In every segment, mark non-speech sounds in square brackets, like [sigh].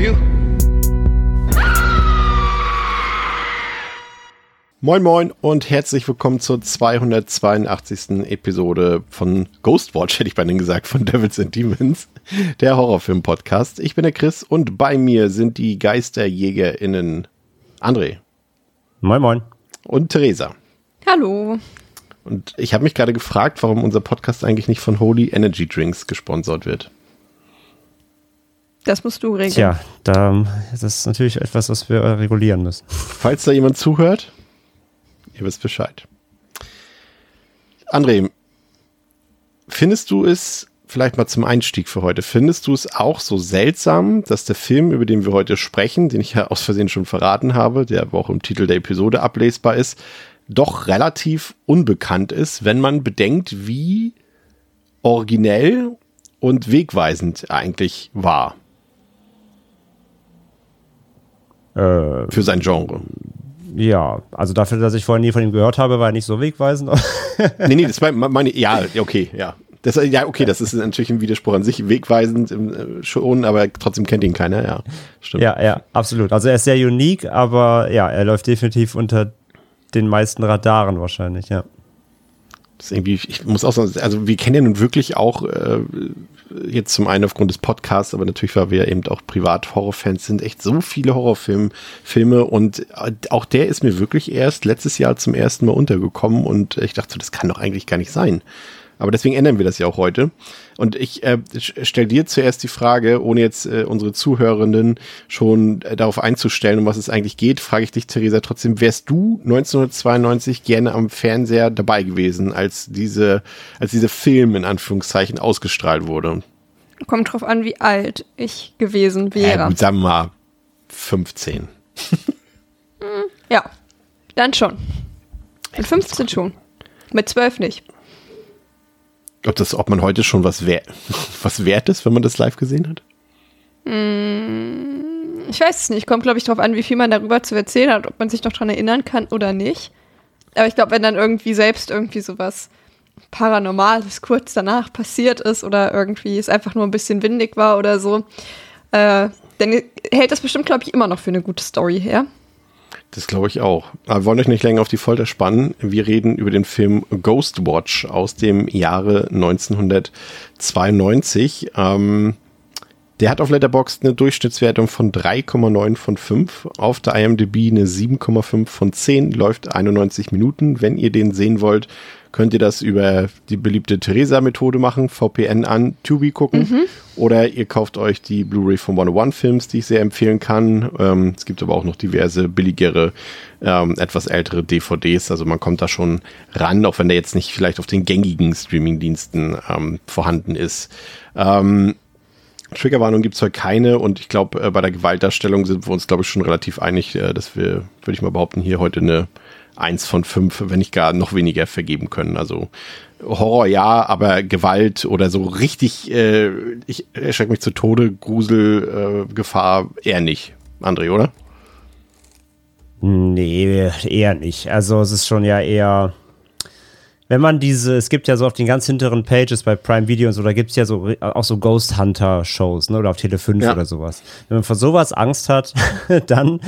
For you. Moin Moin und herzlich willkommen zur 282. Episode von Ghostwatch, hätte ich bei Ihnen gesagt, von Devils and Demons, der Horrorfilm-Podcast. Ich bin der Chris und bei mir sind die GeisterjägerInnen André. Moin Moin. Und Theresa. Hallo. Und ich habe mich gerade gefragt, warum unser Podcast eigentlich nicht von Holy Energy Drinks gesponsert wird. Das musst du regeln. Tja, da, das ist natürlich etwas, was wir regulieren müssen. Falls da jemand zuhört, ihr wisst Bescheid. André, findest du es, vielleicht mal zum Einstieg für heute, findest du es auch so seltsam, dass der Film, über den wir heute sprechen, den ich ja aus Versehen schon verraten habe, der aber auch im Titel der Episode ablesbar ist, doch relativ unbekannt ist, wenn man bedenkt, wie originell und wegweisend er eigentlich war Äh, für sein Genre. ja, also dafür, dass ich vorher nie von ihm gehört habe, war er nicht so wegweisend. [laughs] Nee, nee, das war meine, ja, okay, ja. Das, ja, okay, das ist natürlich ein Widerspruch an sich, wegweisend äh, schon, aber trotzdem kennt ihn keiner, ja. Stimmt. ja, ja, absolut. Also er ist sehr unique, aber ja, er läuft definitiv unter den meisten Radaren wahrscheinlich, ja. Das irgendwie, ich muss auch sagen, also wir kennen ja nun wirklich auch äh, jetzt zum einen aufgrund des Podcasts, aber natürlich, weil wir eben auch privat Horrorfans sind, echt so viele Horrorfilme Filme und äh, auch der ist mir wirklich erst letztes Jahr zum ersten Mal untergekommen und ich dachte, das kann doch eigentlich gar nicht sein. Aber deswegen ändern wir das ja auch heute. Und ich äh, stelle dir zuerst die Frage, ohne jetzt äh, unsere Zuhörenden schon äh, darauf einzustellen, um was es eigentlich geht, frage ich dich, Theresa, trotzdem, wärst du 1992 gerne am Fernseher dabei gewesen, als diese, als dieser Film in Anführungszeichen ausgestrahlt wurde? Kommt drauf an, wie alt ich gewesen wäre. Ja, gut, sagen wir mal 15. [laughs] Ja, dann schon. Mit 15 schon. Mit 12 nicht. Ob das, ob man heute schon was, wer [laughs] was wert ist, wenn man das live gesehen hat? Ich weiß es nicht. Kommt, glaube ich, drauf an, wie viel man darüber zu erzählen hat, ob man sich noch dran erinnern kann oder nicht. Aber ich glaube, wenn dann irgendwie selbst irgendwie sowas Paranormales kurz danach passiert ist oder irgendwie es einfach nur ein bisschen windig war oder so, äh, dann hält das bestimmt, glaube ich, immer noch für eine gute Story her. Das glaube ich auch. Aber wir wollen euch nicht länger auf die Folter spannen. Wir reden über den Film Ghostwatch aus dem Jahre 1992. Ähm, der hat auf Letterboxd eine Durchschnittswertung von 3,9 von 5, auf der IMDb eine 7,5 von 10, läuft 91 Minuten. Wenn ihr den sehen wollt, könnt ihr das über die beliebte Theresa-Methode machen, VPN an, Tubi gucken. Oder ihr kauft euch die Blu-ray von 101 Films, die ich sehr empfehlen kann. Ähm, es gibt aber auch noch diverse billigere, ähm, etwas ältere DVDs. Also man kommt da schon ran, auch wenn der jetzt nicht vielleicht auf den gängigen Streaming-Diensten ähm, vorhanden ist. Ähm, Triggerwarnung gibt's heute keine und ich glaube, äh, bei der Gewaltdarstellung sind wir uns, glaube ich, schon relativ einig, äh, dass wir, würde ich mal behaupten, hier heute eine 1 von 5, wenn nicht gar noch weniger vergeben können. Also Horror ja, aber Gewalt oder so richtig, äh, ich erschrecke mich zu Tode, Grusel, äh, Gefahr eher nicht. André, oder? Nee, eher nicht. Also es ist schon ja eher, wenn man diese, es gibt ja so auf den ganz hinteren Pages bei Prime Video und so, da gibt es ja so auch so Ghost Hunter Shows, ne? Oder auf Tele 5 Ja. oder sowas. Wenn man vor sowas Angst hat, [laughs] dann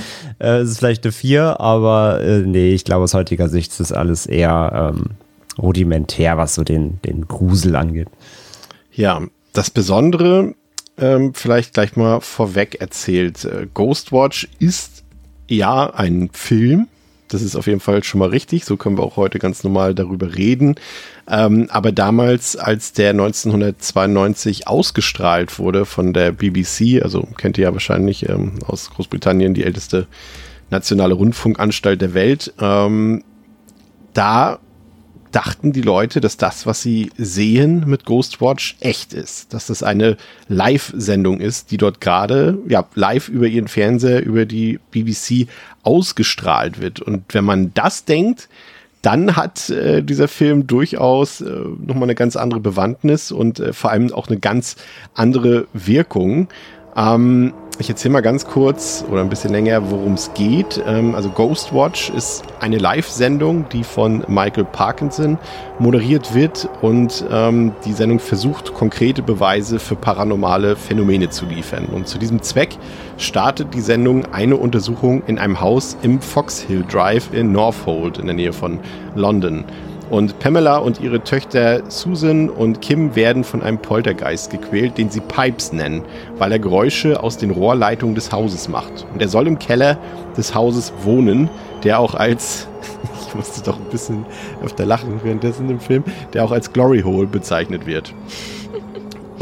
äh, ist es vielleicht eine 4, aber äh, nee, ich glaube aus heutiger Sicht ist das alles eher ähm, rudimentär, was so den, den Grusel angeht. Ja, das Besondere, ähm, vielleicht gleich mal vorweg erzählt. Äh, Ghostwatch ist ja ein Film. Das ist auf jeden Fall schon mal richtig. So können wir auch heute ganz normal darüber reden. Ähm, aber damals, als der 1992 ausgestrahlt wurde von der BBC, also kennt ihr ja wahrscheinlich ähm, aus Großbritannien die älteste nationale Rundfunkanstalt der Welt, ähm, da dachten die Leute, dass das, was sie sehen mit Ghostwatch, echt ist. Dass das eine Live-Sendung ist, die dort gerade ja, live über ihren Fernseher, über die BBC ausgestrahlt wird. Und wenn man das denkt, dann hat äh, dieser Film durchaus äh, nochmal eine ganz andere Bewandtnis und äh, vor allem auch eine ganz andere Wirkung. Ähm, ich erzähle mal ganz kurz oder ein bisschen länger, worum es geht. Ähm, also Ghostwatch ist eine Live-Sendung, die von Michael Parkinson moderiert wird und ähm, die Sendung versucht, konkrete Beweise für paranormale Phänomene zu liefern. Und zu diesem Zweck startet die Sendung eine Untersuchung in einem Haus im Fox Hill Drive in Northolt in der Nähe von London. Und Pamela und ihre Töchter Susan und Kim werden von einem Poltergeist gequält, den sie Pipes nennen, weil er Geräusche aus den Rohrleitungen des Hauses macht. Und er soll im Keller des Hauses wohnen, der auch als, [laughs] ich musste doch ein bisschen öfter lachen währenddessen im Film, der auch als Glory Hole bezeichnet wird.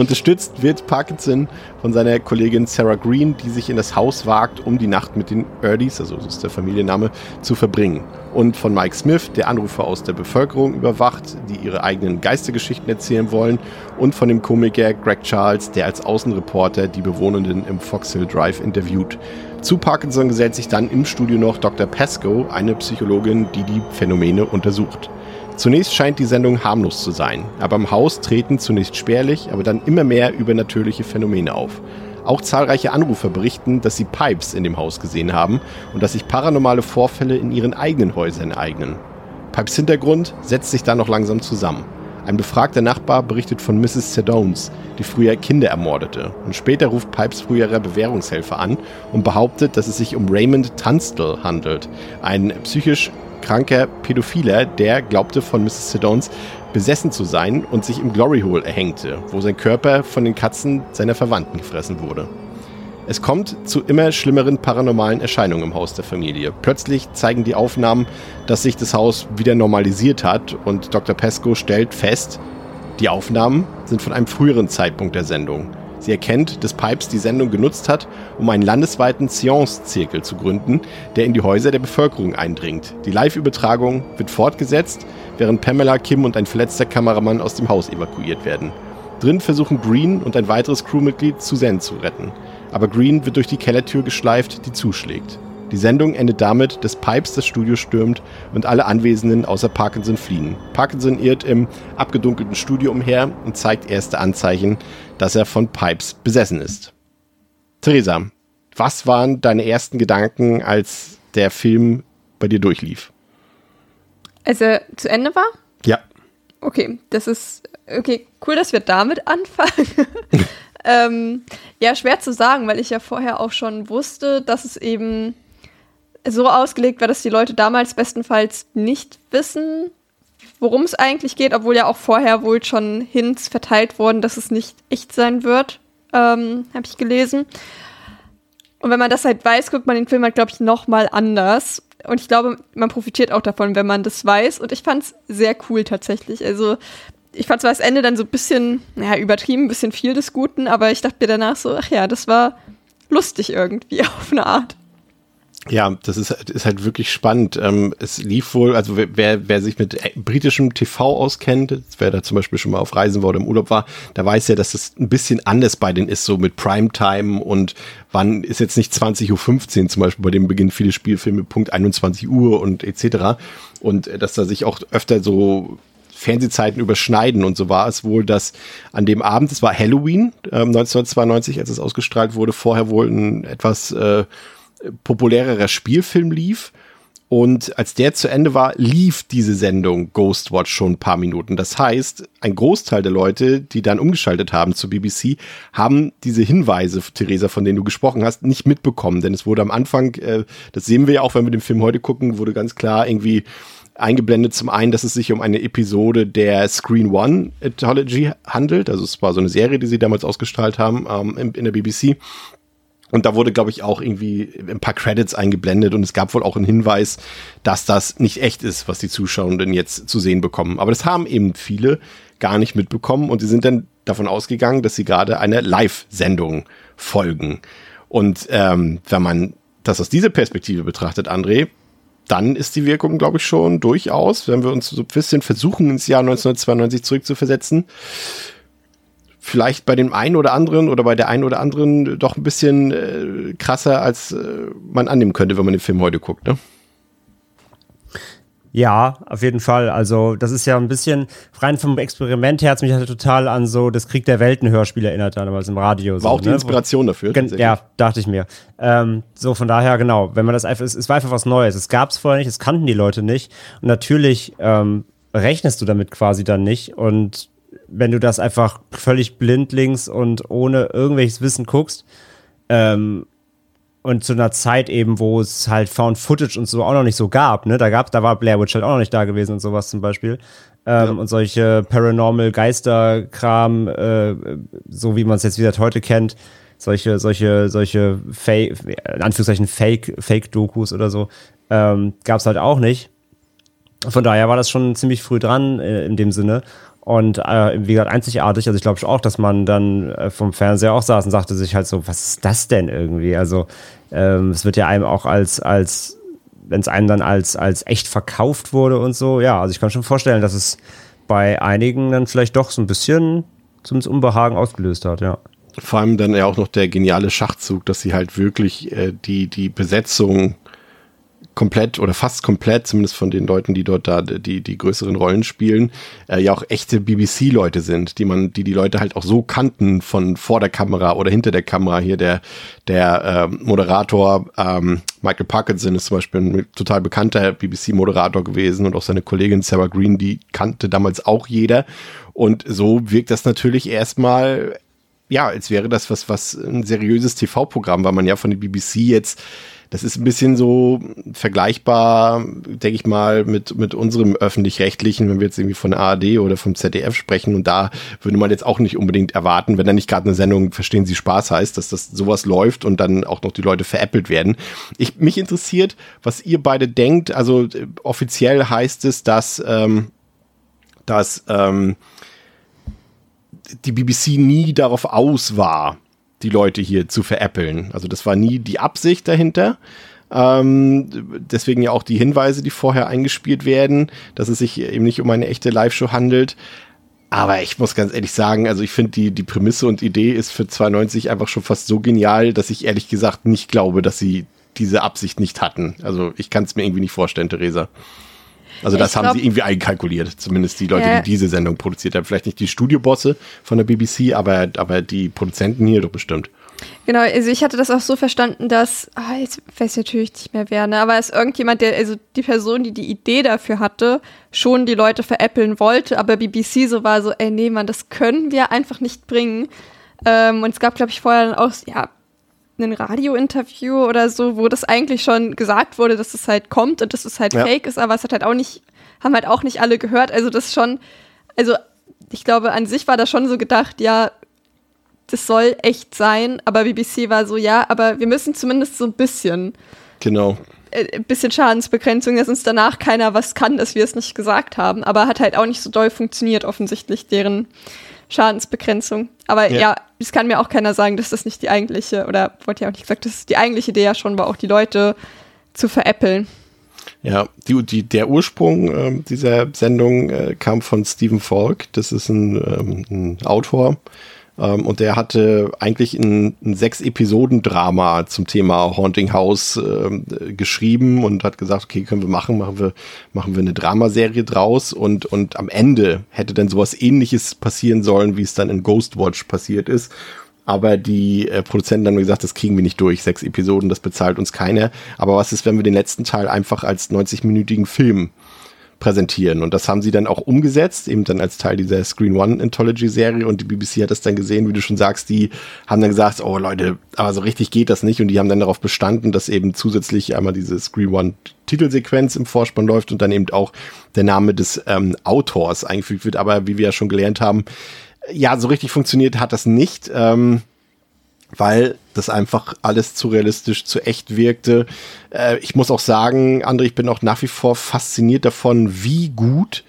Unterstützt wird Parkinson von seiner Kollegin Sarah Green, die sich in das Haus wagt, um die Nacht mit den Erdys, also das ist der Familienname, zu verbringen. Und von Mike Smith, der Anrufer aus der Bevölkerung überwacht, die ihre eigenen Geistergeschichten erzählen wollen. Und von dem Komiker Greg Charles, der als Außenreporter die Bewohnenden im Fox Hill Drive interviewt. Zu Parkinson gesellt sich dann im Studio noch Dr. Pascoe, eine Psychologin, die die Phänomene untersucht. Zunächst scheint die Sendung harmlos zu sein, aber im Haus treten zunächst spärlich, aber dann immer mehr übernatürliche Phänomene auf. Auch zahlreiche Anrufer berichten, dass sie Pipes in dem Haus gesehen haben und dass sich paranormale Vorfälle in ihren eigenen Häusern ereignen. Pipes Hintergrund setzt sich dann noch langsam zusammen. Ein befragter Nachbar berichtet von Mrs. Sedones, die früher Kinder ermordete. Und später ruft Pipes früherer Bewährungshelfer an und behauptet, dass es sich um Raymond Tunstall handelt, ein psychisch kranker Pädophiler, der glaubte von Mrs. Siddons besessen zu sein und sich im Glory Hole erhängte, wo sein Körper von den Katzen seiner Verwandten gefressen wurde. Es kommt zu immer schlimmeren paranormalen Erscheinungen im Haus der Familie. Plötzlich zeigen die Aufnahmen, dass sich das Haus wieder normalisiert hat und Dr. Pesco stellt fest, die Aufnahmen sind von einem früheren Zeitpunkt der Sendung. Sie erkennt, dass Pipes die Sendung genutzt hat, um einen landesweiten Seance-Zirkel zu gründen, der in die Häuser der Bevölkerung eindringt. Die Live-Übertragung wird fortgesetzt, während Pamela, Kim und ein verletzter Kameramann aus dem Haus evakuiert werden. Drin versuchen Green und ein weiteres Crewmitglied Suzanne zu retten. Aber Green wird durch die Kellertür geschleift, die zuschlägt. Die Sendung endet damit, dass Pipes das Studio stürmt und alle Anwesenden außer Parkinson fliehen. Parkinson irrt im abgedunkelten Studio umher und zeigt erste Anzeichen, dass er von Pipes besessen ist. Theresa, was waren deine ersten Gedanken, als der Film bei dir durchlief? Als er zu Ende war? Ja. Okay, das ist okay, cool, dass wir damit [laughs] anfangen. [laughs] ähm, ja, schwer zu sagen, weil ich ja vorher auch schon wusste, dass es eben so ausgelegt war, dass die Leute damals bestenfalls nicht wissen, worum es eigentlich geht, obwohl ja auch vorher wohl schon Hints verteilt wurden, dass es nicht echt sein wird, ähm, habe ich gelesen. Und wenn man das halt weiß, guckt man den Film halt, glaube ich, noch mal anders. Und ich glaube, man profitiert auch davon, wenn man das weiß. Und ich fand es sehr cool tatsächlich. Also ich fand zwar das Ende dann so ein bisschen, naja, übertrieben, ein bisschen viel des Guten, aber ich dachte mir danach so, ach ja, das war lustig irgendwie [laughs] auf eine Art. Ja, das ist, ist halt wirklich spannend. Ähm, es lief wohl, also wer, wer sich mit britischem TV auskennt, wer da zum Beispiel schon mal auf Reisen war oder im Urlaub war, der weiß ja, dass das ein bisschen anders bei denen ist, so mit Primetime und wann ist jetzt nicht 20.15 Uhr zum Beispiel, bei dem beginnen viele Spielfilme Punkt 21 Uhr und etc. Und äh, dass da sich auch öfter so Fernsehzeiten überschneiden. Und so war es wohl, dass an dem Abend, es war Halloween äh, 1992, als es ausgestrahlt wurde, vorher wohl ein etwas äh, populärerer Spielfilm lief. Und als der zu Ende war, lief diese Sendung Ghostwatch schon ein paar Minuten. Das heißt, ein Großteil der Leute, die dann umgeschaltet haben zu BBC, haben diese Hinweise, Theresa, von denen du gesprochen hast, nicht mitbekommen. Denn es wurde am Anfang, äh, das sehen wir ja auch, wenn wir den Film heute gucken, wurde ganz klar irgendwie eingeblendet zum einen, dass es sich um eine Episode der Screen One Anthology handelt. Also es war so eine Serie, die sie damals ausgestrahlt haben ähm, in der BBC. Und da wurde, glaube ich, auch irgendwie ein paar Credits eingeblendet und es gab wohl auch einen Hinweis, dass das nicht echt ist, was die Zuschauenden jetzt zu sehen bekommen. Aber das haben eben viele gar nicht mitbekommen und sie sind dann davon ausgegangen, dass sie gerade einer Live-Sendung folgen. Und ähm, wenn man das aus dieser Perspektive betrachtet, André, dann ist die Wirkung, glaube ich, schon durchaus, wenn wir uns so ein bisschen versuchen, ins Jahr 1992 zurückzuversetzen, vielleicht bei dem einen oder anderen oder bei der einen oder anderen doch ein bisschen äh, krasser, als äh, man annehmen könnte, wenn man den Film heute guckt, ne? Ja, auf jeden Fall. Also, das ist ja ein bisschen, rein vom Experiment her hat mich halt total an so das Krieg der Welten Hörspiel erinnert, damals im Radio. War so, auch die ne? Inspiration dafür. Gen ja, dachte ich mir. Ähm, so, von daher, genau, wenn man das einfach, es, es war einfach was Neues. Es gab es vorher nicht, es kannten die Leute nicht. Und natürlich ähm, rechnest du damit quasi dann nicht. Und wenn du das einfach völlig blindlings und ohne irgendwelches Wissen guckst, ähm, und zu einer Zeit eben, wo es halt Found Footage und so auch noch nicht so gab, ne? Da gab, da war Blair Witch halt auch noch nicht da gewesen und sowas zum Beispiel. Ähm, ja. Und solche Paranormal Geisterkram, äh, so wie man es jetzt wieder heute kennt, solche, solche, solche Fake, in Anführungszeichen Fake, Fake-Dokus oder so, ähm, gab es halt auch nicht. Von daher war das schon ziemlich früh dran äh, in dem Sinne. Und äh, wie gesagt, einzigartig. Also ich glaube auch, dass man dann äh, vom Fernseher auch saß und sagte sich halt so, was ist das denn irgendwie? Also ähm, es wird ja einem auch als, als wenn es einem dann als, als echt verkauft wurde und so. Ja, also ich kann schon vorstellen, dass es bei einigen dann vielleicht doch so ein bisschen zumindest Unbehagen ausgelöst hat, ja. Vor allem dann ja auch noch der geniale Schachzug, dass sie halt wirklich äh, die, die Besetzung komplett oder fast komplett, zumindest von den Leuten, die dort da die, die größeren Rollen spielen, äh, ja auch echte BBC-Leute sind, die man, die die Leute halt auch so kannten von vor der Kamera oder hinter der Kamera. Hier der, der äh, Moderator ähm, Michael Parkinson ist zum Beispiel ein total bekannter BBC-Moderator gewesen und auch seine Kollegin Sarah Green, die kannte damals auch jeder. Und so wirkt das natürlich erstmal ja, als wäre das was, was ein seriöses TV-Programm, weil man ja von der BBC jetzt das ist ein bisschen so vergleichbar, denke ich mal, mit, mit unserem öffentlich-rechtlichen, wenn wir jetzt irgendwie von ARD oder vom ZDF sprechen. Und da würde man jetzt auch nicht unbedingt erwarten, wenn da nicht gerade eine Sendung Verstehen Sie Spaß heißt, dass das sowas läuft und dann auch noch die Leute veräppelt werden. Ich, mich interessiert, was ihr beide denkt. Also äh, offiziell heißt es, dass, ähm, dass ähm, die BBC nie darauf aus war, die Leute hier zu veräppeln. Also das war nie die Absicht dahinter. Ähm, deswegen ja auch die Hinweise, die vorher eingespielt werden, dass es sich eben nicht um eine echte Live-Show handelt. Aber ich muss ganz ehrlich sagen, also ich finde die, die Prämisse und Idee ist für 92 einfach schon fast so genial, dass ich ehrlich gesagt nicht glaube, dass sie diese Absicht nicht hatten. Also ich kann es mir irgendwie nicht vorstellen, Theresa. Also das glaub, haben sie irgendwie einkalkuliert, zumindest die Leute, ja. die diese Sendung produziert haben. Vielleicht nicht die Studiobosse von der BBC, aber, aber die Produzenten hier doch bestimmt. Genau, also ich hatte das auch so verstanden, dass, ah, jetzt weiß ich natürlich nicht mehr wer, ne, aber es irgendjemand, der, also die Person, die die Idee dafür hatte, schon die Leute veräppeln wollte, aber BBC so war so, ey, nee, Mann, das können wir einfach nicht bringen. Ähm, und es gab, glaube ich, vorher dann auch, ja, ein Radiointerview oder so, wo das eigentlich schon gesagt wurde, dass es halt kommt und dass es halt ja. fake ist, aber es hat halt auch nicht, haben halt auch nicht alle gehört. Also das schon, also ich glaube, an sich war das schon so gedacht, ja, das soll echt sein, aber BBC war so, ja, aber wir müssen zumindest so ein bisschen. Genau. Äh, ein bisschen Schadensbegrenzung, dass uns danach keiner was kann, dass wir es nicht gesagt haben, aber hat halt auch nicht so doll funktioniert, offensichtlich, deren Schadensbegrenzung. Aber ja. ja, es kann mir auch keiner sagen, dass das nicht die eigentliche, oder wurde ja auch nicht gesagt, dass die eigentliche Idee ja schon war, auch die Leute zu veräppeln. Ja, die, die, der Ursprung äh, dieser Sendung äh, kam von Stephen Falk. Das ist ein, ähm, ein Autor, ähm, und der hatte eigentlich ein, ein Sechs-Episoden-Drama zum Thema Haunting House äh, geschrieben und hat gesagt, okay, können wir machen, machen wir, machen wir eine Dramaserie draus und, und am Ende hätte dann sowas ähnliches passieren sollen, wie es dann in Ghostwatch passiert ist. Aber die äh, Produzenten haben gesagt, das kriegen wir nicht durch. Sechs Episoden, das bezahlt uns keiner. Aber was ist, wenn wir den letzten Teil einfach als 90-minütigen Film präsentieren. Und das haben sie dann auch umgesetzt, eben dann als Teil dieser Screen One Anthology Serie. Und die BBC hat das dann gesehen, wie du schon sagst, die haben dann gesagt, oh Leute, aber so richtig geht das nicht. Und die haben dann darauf bestanden, dass eben zusätzlich einmal diese Screen One Titelsequenz im Vorspann läuft und dann eben auch der Name des ähm, Autors eingefügt wird. Aber wie wir ja schon gelernt haben, ja, so richtig funktioniert hat das nicht. Ähm, weil das einfach alles zu realistisch, zu echt wirkte. Äh, ich muss auch sagen, André, ich bin auch nach wie vor fasziniert davon, wie gut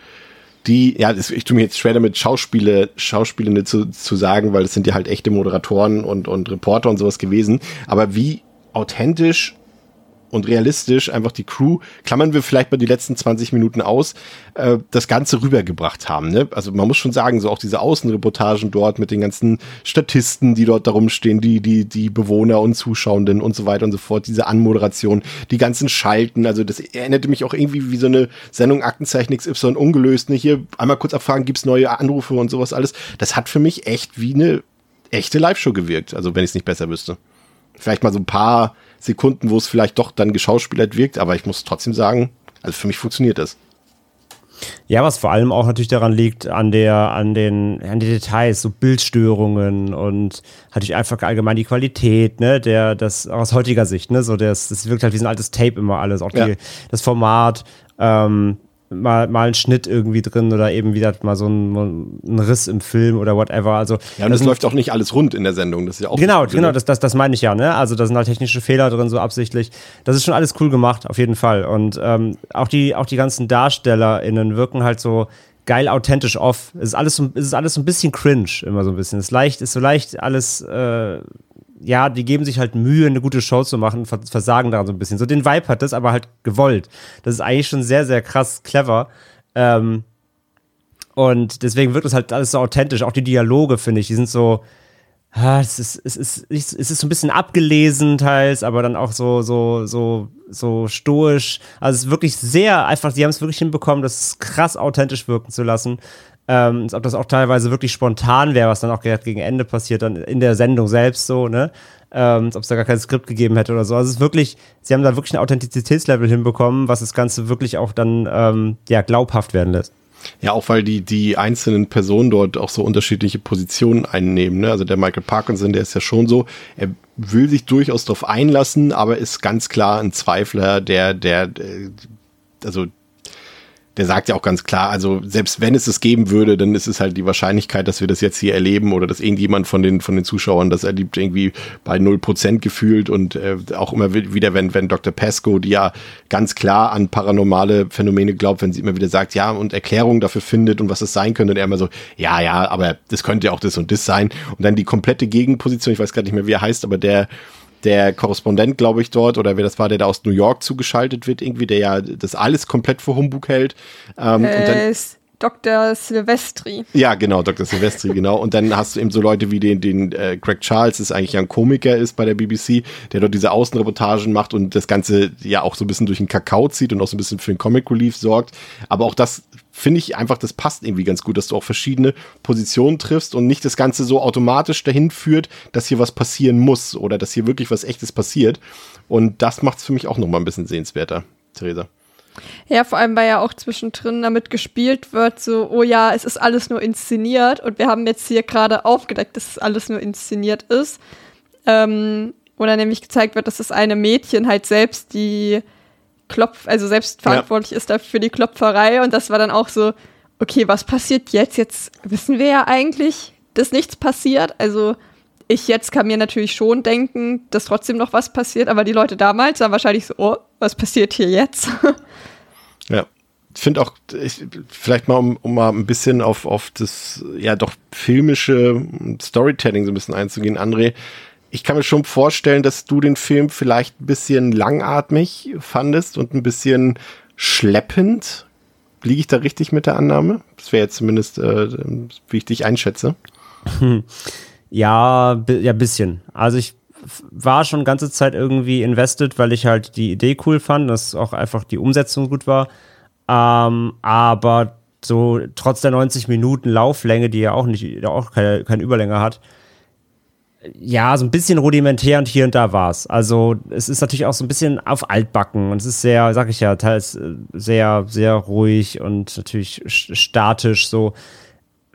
die, ja, das, ich tue mir jetzt schwer damit, Schauspiele, Schauspielende zu, zu sagen, weil das sind ja halt echte Moderatoren und, und Reporter und sowas gewesen, aber wie authentisch und realistisch einfach die Crew, klammern wir vielleicht mal die letzten 20 Minuten aus, äh, das Ganze rübergebracht haben. Ne? Also man muss schon sagen, so auch diese Außenreportagen dort mit den ganzen Statisten, die dort darum stehen, die, die, die Bewohner und Zuschauenden und so weiter und so fort, diese Anmoderation, die ganzen Schalten, also das erinnerte mich auch irgendwie wie so eine Sendung Aktenzeichen XY ungelöst, ne? hier einmal kurz abfragen, gibt's neue Anrufe und sowas alles. Das hat für mich echt wie eine echte Live-Show gewirkt, also wenn ich es nicht besser wüsste. Vielleicht mal so ein paar Sekunden, wo es vielleicht doch dann geschauspielert wirkt, aber ich muss trotzdem sagen, also für mich funktioniert das. Ja, was vor allem auch natürlich daran liegt, an der, an den, an den Details, so Bildstörungen und natürlich einfach allgemein die Qualität, ne, der, das aus heutiger Sicht, ne, so das, das wirkt halt wie so ein altes Tape immer alles, auch die, ja. das Format, ähm, mal, mal ein Schnitt irgendwie drin oder eben wieder mal so ein, ein Riss im Film oder whatever. Also, ja, und es läuft auch nicht alles rund in der Sendung. Das ist ja auch genau, genau, das, das, das meine ich ja. Ne? Also da sind halt technische Fehler drin, so absichtlich. Das ist schon alles cool gemacht, auf jeden Fall. Und ähm, auch, die, auch die ganzen DarstellerInnen wirken halt so geil authentisch off. Es ist alles so, es ist alles so ein bisschen cringe, immer so ein bisschen. Es ist leicht, ist so leicht alles äh, ja, die geben sich halt Mühe, eine gute Show zu machen, versagen daran so ein bisschen. So den Vibe hat das, aber halt gewollt. Das ist eigentlich schon sehr, sehr krass clever. Ähm, und deswegen wirkt das halt alles so authentisch. Auch die Dialoge, finde ich, die sind so, es ist, es ist, es ist so ein bisschen abgelesen teils, aber dann auch so, so, so, so stoisch. Also es ist wirklich sehr einfach, sie haben es wirklich hinbekommen, das krass authentisch wirken zu lassen ähm, ob das auch teilweise wirklich spontan wäre, was dann auch gegen Ende passiert, dann in der Sendung selbst so, ne? Ähm, ob es da gar kein Skript gegeben hätte oder so. Also es ist wirklich, sie haben da wirklich ein Authentizitätslevel hinbekommen, was das Ganze wirklich auch dann ähm, ja, glaubhaft werden lässt. Ja, auch weil die, die einzelnen Personen dort auch so unterschiedliche Positionen einnehmen. Ne? Also der Michael Parkinson, der ist ja schon so, er will sich durchaus darauf einlassen, aber ist ganz klar ein Zweifler, der, der, also der sagt ja auch ganz klar, also selbst wenn es es geben würde, dann ist es halt die Wahrscheinlichkeit, dass wir das jetzt hier erleben oder dass irgendjemand von den, von den Zuschauern das erlebt, irgendwie bei null Prozent gefühlt und äh, auch immer wieder, wenn, wenn Dr. Pesco, die ja ganz klar an paranormale Phänomene glaubt, wenn sie immer wieder sagt, ja, und Erklärungen dafür findet und was es sein könnte, und er immer so, ja, ja, aber das könnte ja auch das und das sein. Und dann die komplette Gegenposition, ich weiß gar nicht mehr, wie er heißt, aber der, der Korrespondent, glaube ich, dort, oder wer das war, der da aus New York zugeschaltet wird, irgendwie, der ja das alles komplett für Humbug hält. Ähm, äh, und dann, Dr. Silvestri. Ja, genau, Dr. Silvestri, genau. Und dann hast du eben so Leute wie den, den äh, Greg Charles, das eigentlich ein Komiker ist bei der BBC, der dort diese Außenreportagen macht und das Ganze ja auch so ein bisschen durch den Kakao zieht und auch so ein bisschen für den Comic Relief sorgt. Aber auch das finde ich einfach, das passt irgendwie ganz gut, dass du auch verschiedene Positionen triffst und nicht das Ganze so automatisch dahin führt, dass hier was passieren muss oder dass hier wirklich was Echtes passiert. Und das macht es für mich auch nochmal ein bisschen sehenswerter, Theresa. Ja, vor allem, weil ja auch zwischendrin damit gespielt wird, so, oh ja, es ist alles nur inszeniert und wir haben jetzt hier gerade aufgedeckt, dass es alles nur inszeniert ist. Ähm, oder nämlich gezeigt wird, dass das eine Mädchen halt selbst die Klopf, also selbst verantwortlich ja. ist dafür die Klopferei und das war dann auch so, okay, was passiert jetzt? Jetzt wissen wir ja eigentlich, dass nichts passiert. Also ich jetzt kann mir natürlich schon denken, dass trotzdem noch was passiert, aber die Leute damals waren wahrscheinlich so, oh, was passiert hier jetzt? [laughs] ja. Ich finde auch, ich, vielleicht mal, um, um mal ein bisschen auf, auf das, ja, doch filmische Storytelling so ein bisschen einzugehen, André. Ich kann mir schon vorstellen, dass du den Film vielleicht ein bisschen langatmig fandest und ein bisschen schleppend. Liege ich da richtig mit der Annahme? Das wäre jetzt zumindest, äh, wie ich dich einschätze. Ja, ja, bisschen. Also ich war schon ganze Zeit irgendwie invested, weil ich halt die Idee cool fand, dass auch einfach die Umsetzung gut war. Ähm, aber so trotz der 90 Minuten Lauflänge, die ja auch nicht, auch keine, keine Überlänge hat, ja, so ein bisschen rudimentär und hier und da war's. Also es ist natürlich auch so ein bisschen auf Altbacken und es ist sehr, sag ich ja, teils äh, sehr, sehr ruhig und natürlich statisch so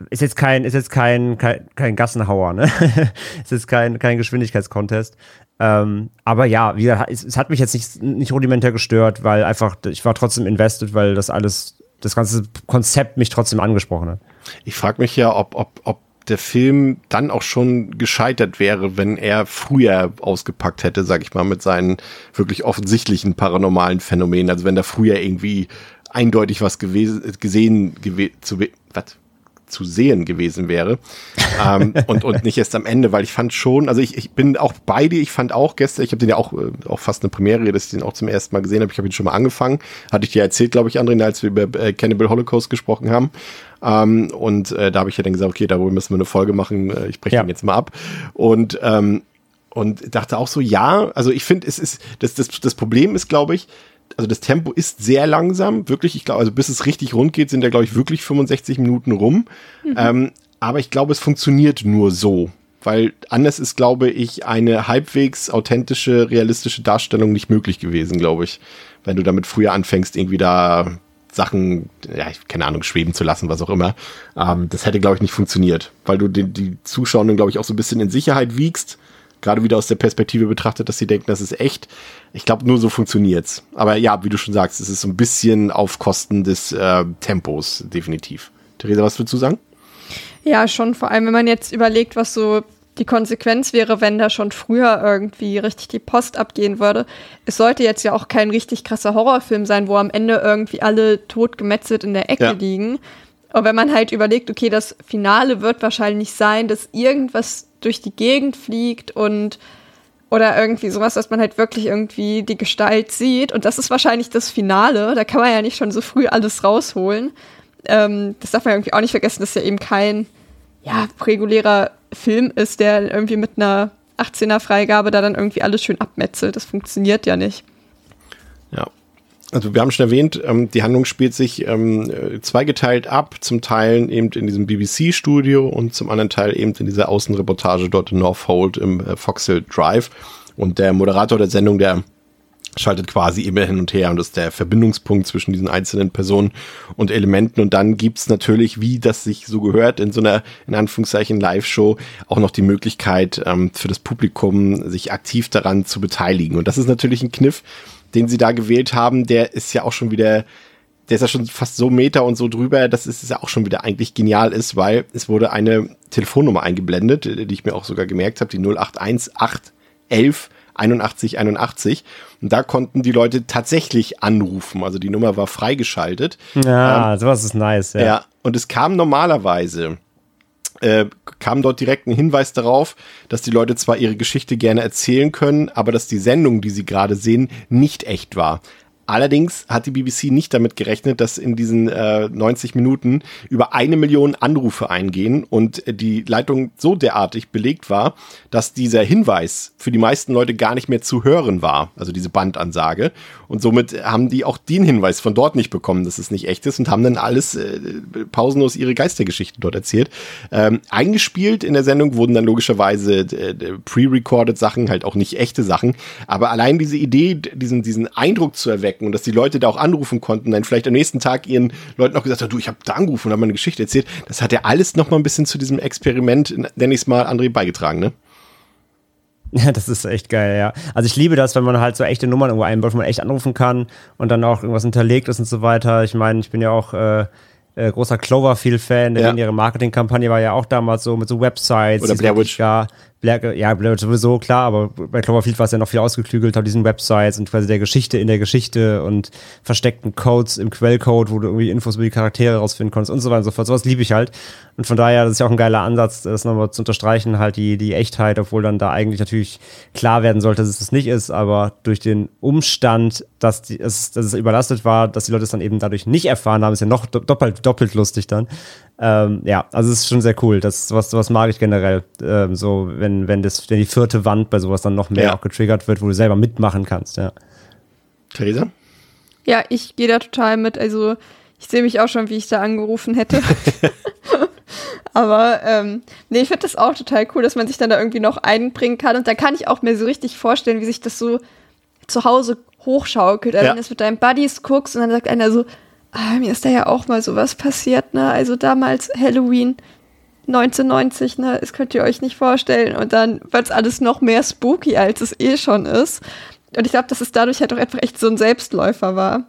ist jetzt kein, ist jetzt kein, kein, kein Gassenhauer, ne? [laughs] ist jetzt kein, kein Geschwindigkeitskontest. Ähm, aber ja, wie, es, es, hat mich jetzt nicht, nicht rudimentär gestört, weil einfach, ich war trotzdem invested, weil das alles, das ganze Konzept mich trotzdem angesprochen hat. Ich frage mich ja, ob, ob, ob der Film dann auch schon gescheitert wäre, wenn er früher ausgepackt hätte, sag ich mal, mit seinen wirklich offensichtlichen paranormalen Phänomenen. Also wenn da früher irgendwie eindeutig was gewesen, gesehen, gewe zu, was? Zu sehen gewesen wäre. ähm, [laughs] und, und nicht erst am Ende, weil ich fand schon, also ich, ich bin auch bei dir, ich fand auch gestern, ich habe den ja auch, äh, auch fast eine Premiere, dass ich den auch zum ersten Mal gesehen habe. Ich habe ihn schon mal angefangen. Hatte ich dir erzählt, glaube ich, André, als wir über äh, Cannibal Holocaust gesprochen haben. Ähm, und äh, da habe ich ja dann gesagt, okay, darüber müssen wir eine Folge machen. Äh, ich breche ja. den jetzt mal ab. Und ähm, und dachte auch so, ja, also ich finde, es ist, das, das, das Problem ist, glaube ich, also das Tempo ist sehr langsam, wirklich, ich glaube, also bis es richtig rund geht, sind ja, glaube ich, wirklich 65 Minuten rum. Mhm. Ähm, aber ich glaube, es funktioniert nur so. Weil anders ist, glaube ich, eine halbwegs authentische, realistische Darstellung nicht möglich gewesen, glaube ich. Wenn du damit früher anfängst, irgendwie da Sachen, ja, keine Ahnung, schweben zu lassen, was auch immer. Ähm, das hätte, glaube ich, nicht funktioniert. Weil du die, die Zuschauenden, glaube ich, auch so ein bisschen in Sicherheit wiegst gerade wieder aus der Perspektive betrachtet, dass sie denken, das ist echt. Ich glaube, nur so funktioniert's. Aber ja, wie du schon sagst, es ist so ein bisschen auf Kosten des äh, Tempos, definitiv. Theresa, was würdest du sagen? Ja, schon, vor allem, wenn man jetzt überlegt, was so die Konsequenz wäre, wenn da schon früher irgendwie richtig die Post abgehen würde. Es sollte jetzt ja auch kein richtig krasser Horrorfilm sein, wo am Ende irgendwie alle totgemetzelt in der Ecke ja. liegen. Und wenn man halt überlegt, okay, das Finale wird wahrscheinlich sein, dass irgendwas durch die Gegend fliegt und oder irgendwie sowas, dass man halt wirklich irgendwie die Gestalt sieht. Und das ist wahrscheinlich das Finale. Da kann man ja nicht schon so früh alles rausholen. Ähm, das darf man irgendwie auch nicht vergessen, dass ja eben kein ja, regulärer Film ist, der irgendwie mit einer 18er Freigabe da dann irgendwie alles schön abmetzelt. Das funktioniert ja nicht. Also wir haben schon erwähnt, ähm, die Handlung spielt sich ähm, zweigeteilt ab, zum Teil eben in diesem BBC-Studio und zum anderen Teil eben in dieser Außenreportage dort in Northolt im äh, Foxhill Drive. Und der Moderator der Sendung, der schaltet quasi immer hin und her und ist der Verbindungspunkt zwischen diesen einzelnen Personen und Elementen. Und dann gibt's natürlich, wie das sich so gehört, in so einer, in Anführungszeichen, Live-Show auch noch die Möglichkeit ähm, für das Publikum, sich aktiv daran zu beteiligen. Und das ist natürlich ein Kniff, den sie da gewählt haben, der ist ja auch schon wieder, der ist ja schon fast so Meter und so drüber, dass es ja auch schon wieder eigentlich genial ist, weil es wurde eine Telefonnummer eingeblendet, die ich mir auch sogar gemerkt habe, die 081 811 81 81 und da konnten die Leute tatsächlich anrufen, also die Nummer war freigeschaltet. Ja, ähm, sowas ist nice, ja. Ja, und es kam normalerweise äh, kam dort direkt ein Hinweis darauf, dass die Leute zwar ihre Geschichte gerne erzählen können, aber dass die Sendung, die sie gerade sehen, nicht echt war. Allerdings hat die BBC nicht damit gerechnet, dass in diesen äh, 90 Minuten über eine Million Anrufe eingehen und die Leitung so derartig belegt war, dass dieser Hinweis für die meisten Leute gar nicht mehr zu hören war, also diese Bandansage. Und somit haben die auch den Hinweis von dort nicht bekommen, dass es nicht echt ist und haben dann alles äh, pausenlos ihre Geistergeschichten dort erzählt. Ähm, eingespielt in der Sendung wurden dann logischerweise äh, pre-recorded Sachen, halt auch nicht echte Sachen. Aber allein diese Idee, diesen, diesen Eindruck zu erwecken, und dass die Leute da auch anrufen konnten, dann vielleicht am nächsten Tag ihren Leuten auch gesagt haben, du, ich habe da angerufen und habe meine Geschichte erzählt. Das hat ja alles noch mal ein bisschen zu diesem Experiment, nenne ich es mal, André, beigetragen, ne? [laughs] Ja, das ist echt geil, ja. Also ich liebe das, wenn man halt so echte Nummern irgendwo einbaut, wo man echt anrufen kann und dann auch irgendwas hinterlegt ist und so weiter. Ich meine, ich bin ja auch äh, äh, großer Cloverfield-Fan, ja. ihre Marketingkampagne war ja auch damals so mit so Websites. Oder Blair Witch. Ja, Blair, ja, Witch sowieso, klar, aber bei Cloverfield war es ja noch viel ausgeklügelt, diesen Websites und quasi der Geschichte in der Geschichte und versteckten Codes im Quellcode, wo du irgendwie Infos über die Charaktere rausfinden konntest und so weiter und so fort. Sowas liebe ich halt. Und von daher, das ist ja auch ein geiler Ansatz, das nochmal zu unterstreichen, halt die, die Echtheit, obwohl dann da eigentlich natürlich klar werden sollte, dass es das nicht ist, aber durch den Umstand, dass, die, es, dass es überlastet war, dass die Leute es dann eben dadurch nicht erfahren haben, ist ja noch doppelt, doppelt lustig dann. Ähm, ja, also es ist schon sehr cool. Das was, was mag ich generell. Ähm, so, wenn, wenn das, wenn die vierte Wand bei sowas dann noch mehr ja. auch getriggert wird, wo du selber mitmachen kannst, ja. Theresa? Ja, ich gehe da total mit. Also ich sehe mich auch schon, wie ich da angerufen hätte. [laughs] Aber ähm, nee, ich finde das auch total cool, dass man sich dann da irgendwie noch einbringen kann. Und da kann ich auch mir so richtig vorstellen, wie sich das so zu Hause hochschaukelt. Also ja. wenn du es mit deinen Buddies guckst und dann sagt einer so, ah, mir ist da ja auch mal sowas passiert, ne? Also damals Halloween 1990, ne? Das könnt ihr euch nicht vorstellen. Und dann wird es alles noch mehr spooky, als es eh schon ist. Und ich glaube, dass es dadurch halt auch einfach echt so ein Selbstläufer war.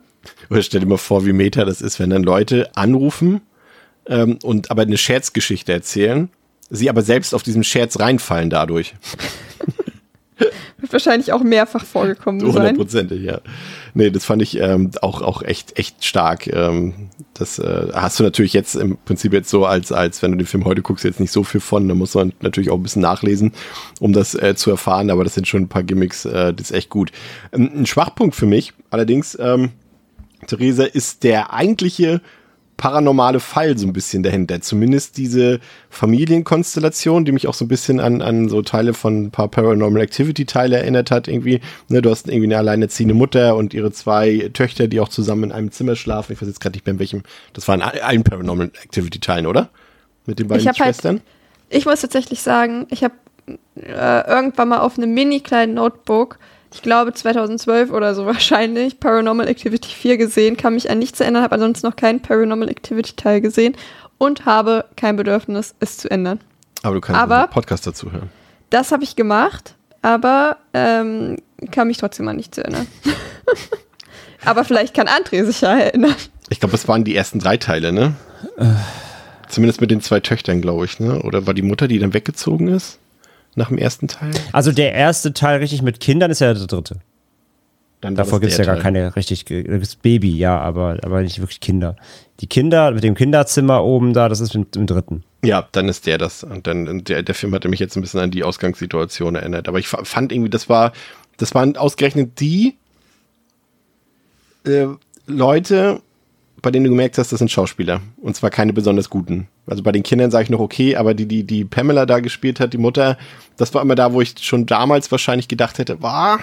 Oder stell dir mal vor, wie Meta das ist, wenn dann Leute anrufen ähm, und aber eine Scherzgeschichte erzählen, sie aber selbst auf diesen Scherz reinfallen dadurch. [laughs] Wird wahrscheinlich auch mehrfach vorgekommen sein. Hundertprozentig, ja. Nee, das fand ich ähm, auch, auch echt, echt stark. Ähm, das äh, hast du natürlich jetzt im Prinzip jetzt so, als, als wenn du den Film heute guckst, jetzt nicht so viel von. Da muss man natürlich auch ein bisschen nachlesen, um das äh, zu erfahren. Aber das sind schon ein paar Gimmicks, äh, das ist echt gut. Ähm, ein Schwachpunkt für mich allerdings, ähm, Theresa, ist der eigentliche paranormale Fall so ein bisschen dahinter. Zumindest diese Familienkonstellation, die mich auch so ein bisschen an, an so Teile von ein paar Paranormal Activity Teile erinnert hat irgendwie. Ne, du hast irgendwie eine alleinerziehende Mutter und ihre zwei Töchter, die auch zusammen in einem Zimmer schlafen. Ich weiß jetzt gerade nicht mehr in welchem. Das war in allen Paranormal Activity Teilen, oder? Mit den beiden Ich halt- Schwestern. Ich muss tatsächlich sagen, ich habe äh, irgendwann mal auf einem mini kleinen Notebook, ich glaube 2012 oder so [laughs] wahrscheinlich, Paranormal Activity 4 gesehen, kann mich an nichts erinnern, habe ansonsten noch keinen Paranormal Activity Teil gesehen und habe kein Bedürfnis, es zu ändern. Aber du kannst aber- einen Podcast dazu hören. Das habe ich gemacht, aber ähm, kann mich trotzdem an nichts erinnern. [laughs] aber vielleicht kann André sich ja erinnern. Ich glaube, das waren die ersten drei Teile, ne? Zumindest mit den zwei Töchtern, glaube ich, ne? Oder war die Mutter, die dann weggezogen ist? Nach dem ersten Teil? Also der erste Teil richtig mit Kindern ist ja der dritte. Dann Davor das gibt es ja der gar Teil. keine richtig, ge- da gibt's Baby, ja, aber, aber nicht wirklich Kinder. Die Kinder mit dem Kinderzimmer oben da, das ist im, im dritten. Ja, dann ist der das. Und dann der, der Film hatte mich jetzt ein bisschen an die Ausgangssituation erinnert. Aber ich fa- fand irgendwie, das war, das waren ausgerechnet die äh, Leute, bei denen du gemerkt hast, das sind Schauspieler. Und zwar keine besonders guten. Also bei den Kindern sage ich noch okay, aber die, die, die Pamela da gespielt hat, die Mutter, das war immer da, wo ich schon damals wahrscheinlich gedacht hätte, war,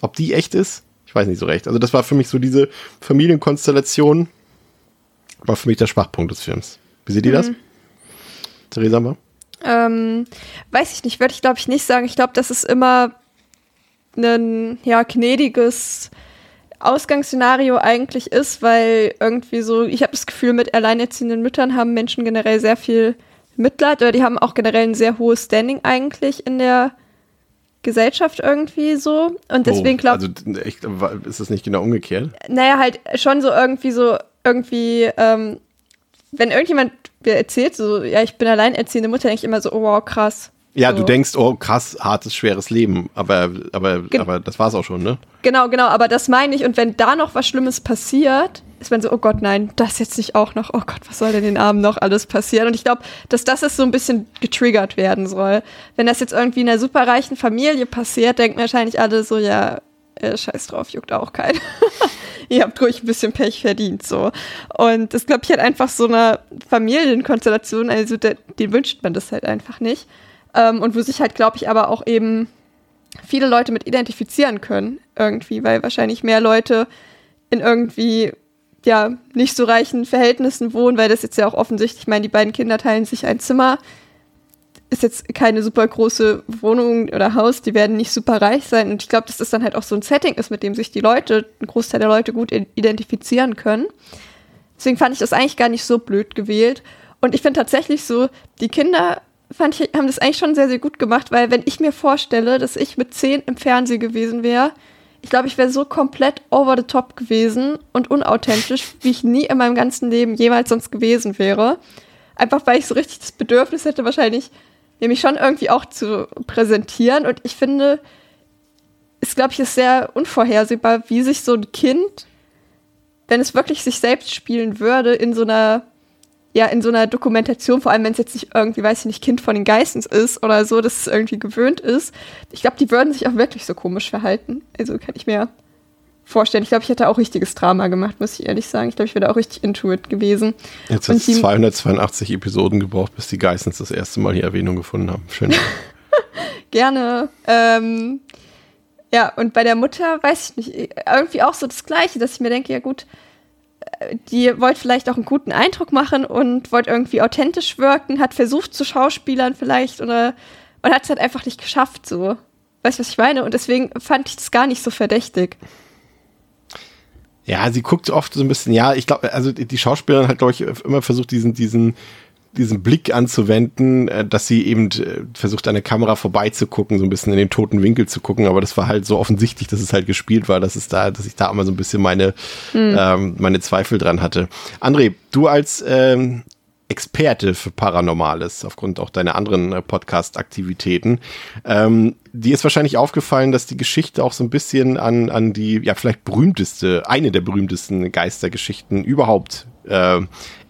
ob die echt ist? Ich weiß nicht so recht. Also das war für mich so diese Familienkonstellation, war für mich der Schwachpunkt des Films. Wie seht ihr das? Theresa mal? Ähm, weiß ich nicht, würde ich glaube ich nicht sagen. Ich glaube, das ist immer ein ja, gnädiges Ausgangsszenario eigentlich ist, weil irgendwie so, ich habe das Gefühl, mit alleinerziehenden Müttern haben Menschen generell sehr viel Mitleid oder die haben auch generell ein sehr hohes Standing eigentlich in der Gesellschaft irgendwie so. Und deswegen oh, glaube Also echt, ist das nicht genau umgekehrt? naja, halt schon so irgendwie so, irgendwie, ähm, wenn irgendjemand mir erzählt, so, ja, ich bin alleinerziehende Mutter, denke ich immer so, oh wow, krass. Ja, so. du denkst, oh krass, hartes, schweres Leben, aber, aber, Ge- aber das war's auch schon, ne? Genau, genau, aber das meine ich. Und wenn da noch was Schlimmes passiert, ist man so, oh Gott, nein, das jetzt nicht auch noch. Oh Gott, was soll denn den Abend noch alles passieren? Und ich glaube, dass das ist so ein bisschen getriggert werden soll. Wenn das jetzt irgendwie in einer superreichen Familie passiert, denken wahrscheinlich alle so, ja, äh, scheiß drauf, juckt auch keinen. [laughs] Ihr habt ruhig ein bisschen Pech verdient, so. Und das glaube ich halt einfach so eine Familienkonstellation, also der, den wünscht man das halt einfach nicht. Ähm, und wo sich halt, glaube ich, aber auch eben viele Leute mit identifizieren können, irgendwie, weil wahrscheinlich mehr Leute in irgendwie ja nicht so reichen Verhältnissen wohnen, weil das jetzt ja auch offensichtlich, ich meine, die beiden Kinder teilen sich ein Zimmer, ist jetzt keine super große Wohnung oder Haus, die werden nicht super reich sein. Und ich glaube, dass das dann halt auch so ein Setting ist, mit dem sich die Leute, ein Großteil der Leute gut identifizieren können. Deswegen fand ich das eigentlich gar nicht so blöd gewählt. Und ich finde tatsächlich so, die Kinder fand ich, haben das eigentlich schon sehr, sehr gut gemacht, weil wenn ich mir vorstelle, dass ich mit zehn im Fernsehen gewesen wäre, ich glaube, ich wäre so komplett over the top gewesen und unauthentisch, [laughs] wie ich nie in meinem ganzen Leben jemals sonst gewesen wäre. Einfach weil ich so richtig das Bedürfnis hätte, wahrscheinlich nämlich schon irgendwie auch zu präsentieren. Und ich finde, es glaube ich ist sehr unvorhersehbar, wie sich so ein Kind, wenn es wirklich sich selbst spielen würde, in so einer ja, in so einer Dokumentation, vor allem wenn es jetzt nicht irgendwie, weiß ich nicht, Kind von den Geistens ist oder so, dass es irgendwie gewöhnt ist. Ich glaube, die würden sich auch wirklich so komisch verhalten. Also kann ich mir vorstellen. Ich glaube, ich hätte auch richtiges Drama gemacht, muss ich ehrlich sagen. Ich glaube, ich wäre auch richtig into it gewesen. Jetzt hat es die- 282 Episoden gebraucht, bis die Geissens das erste Mal hier Erwähnung gefunden haben. Schön. [laughs] Gerne. Ähm, ja, und bei der Mutter weiß ich nicht, irgendwie auch so das Gleiche, dass ich mir denke, ja gut, die wollte vielleicht auch einen guten Eindruck machen und wollte irgendwie authentisch wirken, hat versucht zu Schauspielern vielleicht oder und hat es halt einfach nicht geschafft so. Weißt du, was ich meine? Und deswegen fand ich das gar nicht so verdächtig. Ja, sie guckt oft so ein bisschen, ja, ich glaube, also die die Schauspielerin hat, glaube ich, immer versucht, diesen, diesen, diesen Blick anzuwenden, äh, dass sie eben äh, versucht, an der Kamera vorbeizugucken, so ein bisschen in den toten Winkel zu gucken, aber das war halt so offensichtlich, dass es halt gespielt war, dass es da, dass ich da immer so ein bisschen meine, ähm, meine Zweifel dran hatte. André, du als ähm, Experte für Paranormales, aufgrund auch deiner anderen äh, Podcast-Aktivitäten. Ähm, dir ist wahrscheinlich aufgefallen, dass die Geschichte auch so ein bisschen an, an die, ja, vielleicht berühmteste, eine der berühmtesten Geistergeschichten überhaupt äh,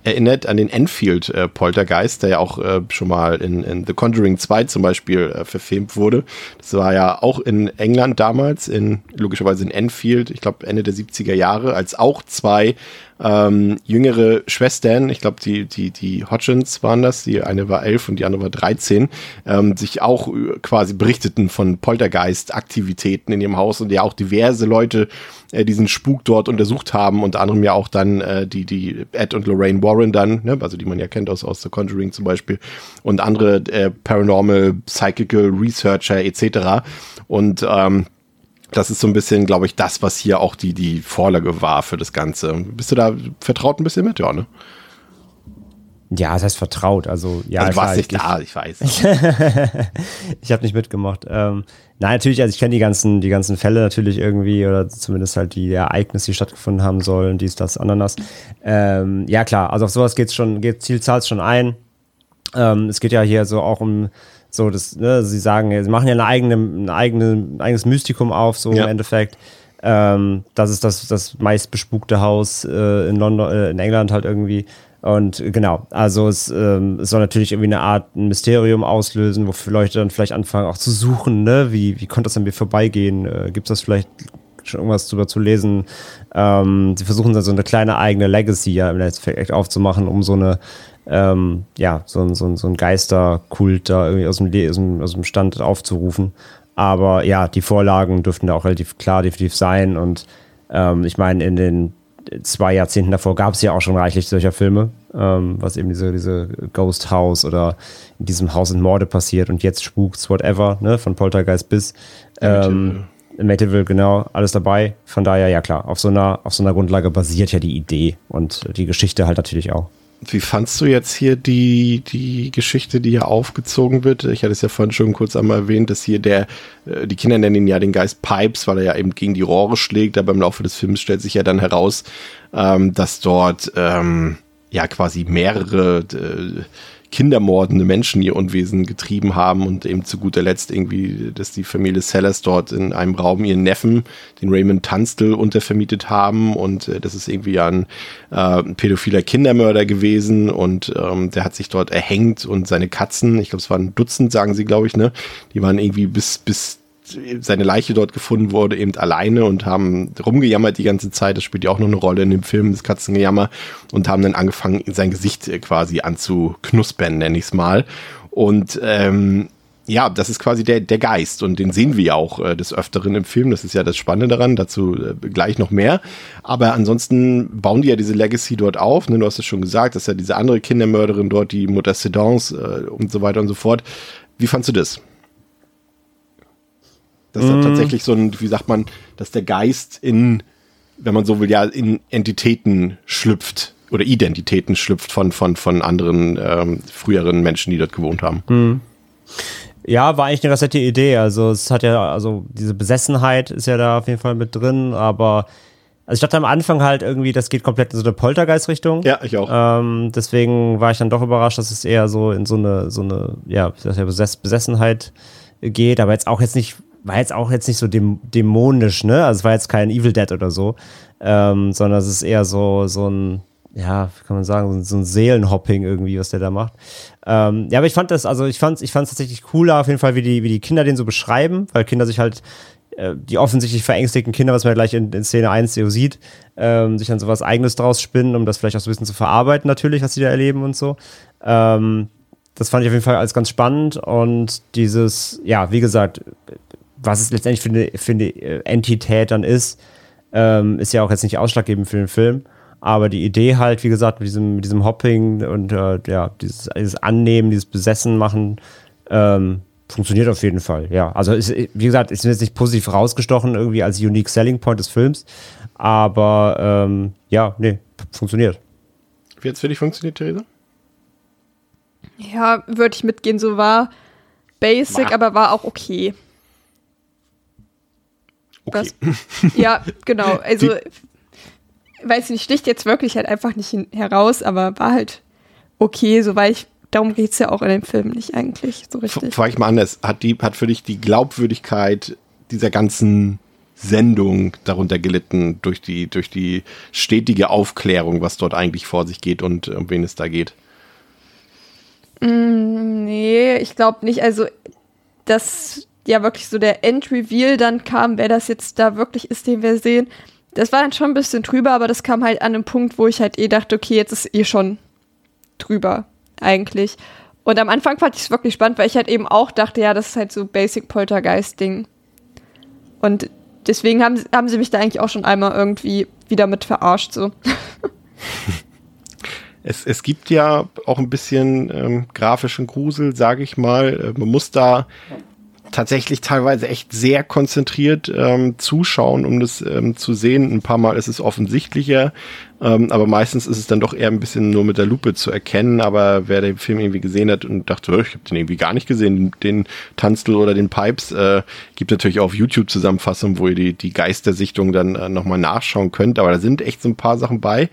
erinnert an den Enfield-Poltergeist, der ja auch äh, schon mal in, in The Conjuring 2 zum Beispiel äh, verfilmt wurde. Das war ja auch in England damals, in logischerweise in Enfield, ich glaube Ende der 70er Jahre, als auch zwei ähm, jüngere Schwestern, ich glaube die, die, die Hodgins waren das, die eine war elf und die andere war 13, ähm, sich auch äh, quasi berichteten von Poltergeist-Aktivitäten in ihrem Haus und ja auch diverse Leute äh, diesen Spuk dort untersucht haben, unter anderem ja auch dann äh, die, die Ed und Lorraine Warren dann, ne, also die man ja kennt aus, aus The Conjuring zum Beispiel und andere äh, Paranormal, Psychical Researcher etc. Und ähm, das ist so ein bisschen, glaube ich, das, was hier auch die, die Vorlage war für das Ganze. Bist du da vertraut ein bisschen mit, ja, ne? Ja, das heißt vertraut. Also, ja, also, warst nicht ich, da, ich weiß. [laughs] ich habe nicht mitgemacht. Ähm, nein, natürlich, also ich kenne die ganzen, die ganzen Fälle natürlich irgendwie oder zumindest halt die Ereignisse, die stattgefunden haben sollen, dies, das, Ananas. Ähm, ja, klar, also auf sowas geht's schon, geht, zielt zahlt schon ein. Ähm, es geht ja hier so auch um so, das, ne, sie sagen, sie machen ja eine eigene, ein eigene, ein eigenes Mystikum auf, so ja. im Endeffekt. Ähm, das ist das, das meist bespukte Haus äh, in London, äh, in England halt irgendwie. Und genau, also es, ähm, es soll natürlich irgendwie eine Art ein Mysterium auslösen, wofür Leute dann vielleicht anfangen auch zu suchen, ne? Wie, wie konnte das an mir vorbeigehen? Äh, Gibt es das vielleicht schon irgendwas drüber zu lesen? Ähm, sie versuchen dann so eine kleine eigene Legacy ja im Endeffekt aufzumachen, um so eine ähm, ja, so, so, so ein Geisterkult da irgendwie aus dem, aus, dem, aus dem Stand aufzurufen. Aber ja, die Vorlagen dürften da auch relativ klar definitiv sein. Und ähm, ich meine, in den zwei Jahrzehnten davor gab es ja auch schon reichlich solcher Filme, ähm, was eben diese, diese Ghost House oder in diesem Haus in Morde passiert und jetzt Spooks, whatever, ne, von Poltergeist bis ähm, Amityville, genau, alles dabei. Von daher, ja klar, auf so einer, auf so einer Grundlage basiert ja die Idee und die Geschichte halt natürlich auch. Wie fandst du jetzt hier die, die Geschichte, die hier aufgezogen wird? Ich hatte es ja vorhin schon kurz einmal erwähnt, dass hier der, äh, die Kinder nennen ihn ja den Geist Pipes, weil er ja eben gegen die Rohre schlägt, aber im Laufe des Films stellt sich ja dann heraus, ähm, dass dort ähm, ja quasi mehrere äh, kindermordende Menschen ihr Unwesen getrieben haben und eben zu guter Letzt irgendwie, dass die Familie Sellers dort in einem Raum ihren Neffen, den Raymond Tunstall, untervermietet haben. Und äh, das ist irgendwie ein, äh, pädophiler Kindermörder gewesen. Und ähm, der hat sich dort erhängt und seine Katzen, ich glaube es waren Dutzend, sagen sie, glaube ich, ne, die waren irgendwie bis, bis seine Leiche dort gefunden wurde, eben alleine und haben rumgejammert die ganze Zeit. Das spielt ja auch noch eine Rolle in dem Film, das Katzengejammer. Und haben dann angefangen, sein Gesicht äh, quasi anzuknuspern, nenne ich es mal. Und ähm, ja, das ist quasi der, der Geist und den sehen wir ja auch äh, des Öfteren im Film. Das ist ja das Spannende daran, dazu äh, gleich noch mehr. Aber ansonsten bauen die ja diese Legacy dort auf. Ne? Du hast es schon gesagt, dass ja diese andere Kindermörderin dort, die Mutter Sedans äh, und so weiter und so fort. Wie fandst du das? Dass mm. da tatsächlich so ein, wie sagt man, dass der Geist in, wenn man so will, ja, in Entitäten schlüpft oder Identitäten schlüpft von, von, von anderen ähm, früheren Menschen, die dort gewohnt haben. Mm. Ja, war eigentlich eine ganz nette Idee. Also es hat ja, also diese Besessenheit ist ja da auf jeden Fall mit drin, aber also ich dachte am Anfang halt irgendwie, das geht komplett in so eine Poltergeist-Richtung. Ja, ich auch. Ähm, deswegen war ich dann doch überrascht, dass es eher so in so eine, so eine, ja, Besessenheit geht, aber jetzt auch jetzt nicht war jetzt auch jetzt nicht so dämonisch, ne? Also es war jetzt kein Evil Dead oder so, ähm, sondern es ist eher so, so ein, ja, wie kann man sagen, so ein Seelenhopping irgendwie, was der da macht. Ähm, ja, aber ich fand das, also ich fand ich es tatsächlich cooler, auf jeden Fall, wie die, wie die Kinder den so beschreiben, weil Kinder sich halt, äh, die offensichtlich verängstigten Kinder, was man ja gleich in, in Szene 1 sieht, ähm, sich dann sowas Eigenes draus spinnen, um das vielleicht auch so ein bisschen zu verarbeiten, natürlich, was sie da erleben und so. Ähm, das fand ich auf jeden Fall als ganz spannend und dieses, ja, wie gesagt, was es letztendlich für eine, für eine äh, Entität dann ist, ähm, ist ja auch jetzt nicht ausschlaggebend für den Film. Aber die Idee halt, wie gesagt, mit diesem, mit diesem Hopping und äh, ja, dieses, dieses Annehmen, dieses Besessen machen, ähm, funktioniert auf jeden Fall. Ja, also ist, wie gesagt, ist jetzt nicht positiv rausgestochen irgendwie als Unique Selling Point des Films, aber ähm, ja, nee, funktioniert. Wie hat es für dich funktioniert, Theresa? Ja, würde ich mitgehen, so war basic, war. aber war auch okay. Okay. Das, [laughs] ja, genau. Also, Die weiß nicht, sticht jetzt wirklich halt einfach nicht heraus, aber war halt okay, so weil ich, darum geht es ja auch in dem Film nicht eigentlich so richtig. Frage ich mal anders, hat, die, hat für dich die Glaubwürdigkeit dieser ganzen Sendung darunter gelitten durch die, durch die stetige Aufklärung, was dort eigentlich vor sich geht und um wen es da geht? Mm, nee, ich glaube nicht. Also, dass ja wirklich so der End-Reveal dann kam, wer das jetzt da wirklich ist, den wir sehen, das war dann schon ein bisschen drüber, aber das kam halt an einem Punkt, wo ich halt eh dachte, okay, jetzt ist eh schon drüber, eigentlich. Und am Anfang fand ich es wirklich spannend, weil ich halt eben auch dachte, ja, das ist halt so Basic Poltergeist-Ding. Und deswegen haben, haben sie mich da eigentlich auch schon einmal irgendwie wieder mit verarscht, so. [laughs] Es, es gibt ja auch ein bisschen ähm, grafischen Grusel, sage ich mal. Äh, man muss da tatsächlich teilweise echt sehr konzentriert ähm, zuschauen, um das ähm, zu sehen. Ein paar Mal ist es offensichtlicher, ähm, aber meistens ist es dann doch eher ein bisschen nur mit der Lupe zu erkennen. Aber wer den Film irgendwie gesehen hat und dachte, ich habe den irgendwie gar nicht gesehen, den Tanzl oder den Pipes, äh, gibt natürlich auch auf YouTube Zusammenfassungen, wo ihr die, die Geistersichtung dann äh, nochmal nachschauen könnt. Aber da sind echt so ein paar Sachen bei.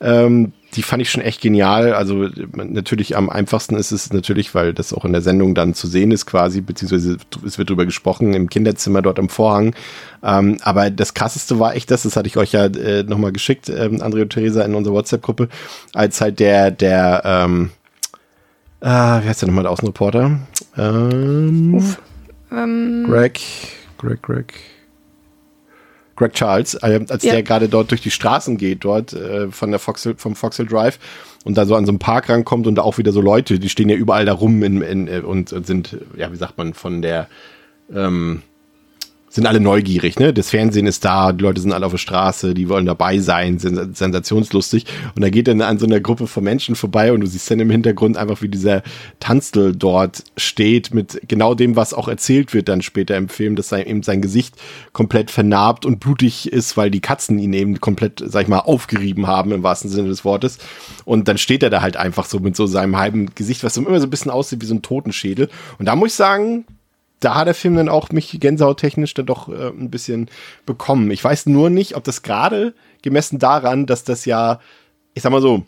Ähm, die fand ich schon echt genial. Also natürlich am einfachsten ist es natürlich, weil das auch in der Sendung dann zu sehen ist quasi, beziehungsweise es wird drüber gesprochen im Kinderzimmer dort am Vorhang. Ähm, aber das krasseste war echt das, das hatte ich euch ja äh, nochmal geschickt, ähm, André und Theresa in unserer WhatsApp-Gruppe, als halt der, der, ähm, äh, wie heißt der nochmal, der Außenreporter? Ähm, Uff. Ähm. Greg, Greg, Greg. Greg Charles, äh, als ja. der gerade dort durch die Straßen geht, dort äh, von der Foxhill, vom Foxhill Drive und da so an so einen Park rankommt und da auch wieder so Leute, die stehen ja überall da rum in, in, in, und sind, ja, wie sagt man, von der ähm, sind alle neugierig, ne? Das Fernsehen ist da, die Leute sind alle auf der Straße, die wollen dabei sein, sind sensationslustig. Und da geht dann an so einer Gruppe von Menschen vorbei und du siehst dann im Hintergrund einfach, wie dieser Tanzl dort steht mit genau dem, was auch erzählt wird dann später im Film, dass sein, eben sein Gesicht komplett vernarbt und blutig ist, weil die Katzen ihn eben komplett, sag ich mal, aufgerieben haben im wahrsten Sinne des Wortes. Und dann steht er da halt einfach so mit so seinem halben Gesicht, was immer so ein bisschen aussieht wie so ein Totenschädel. Und da muss ich sagen, da hat der Film dann auch mich gänsehautechnisch dann doch äh, ein bisschen bekommen. Ich weiß nur nicht, ob das gerade gemessen daran, dass das ja, ich sag mal so,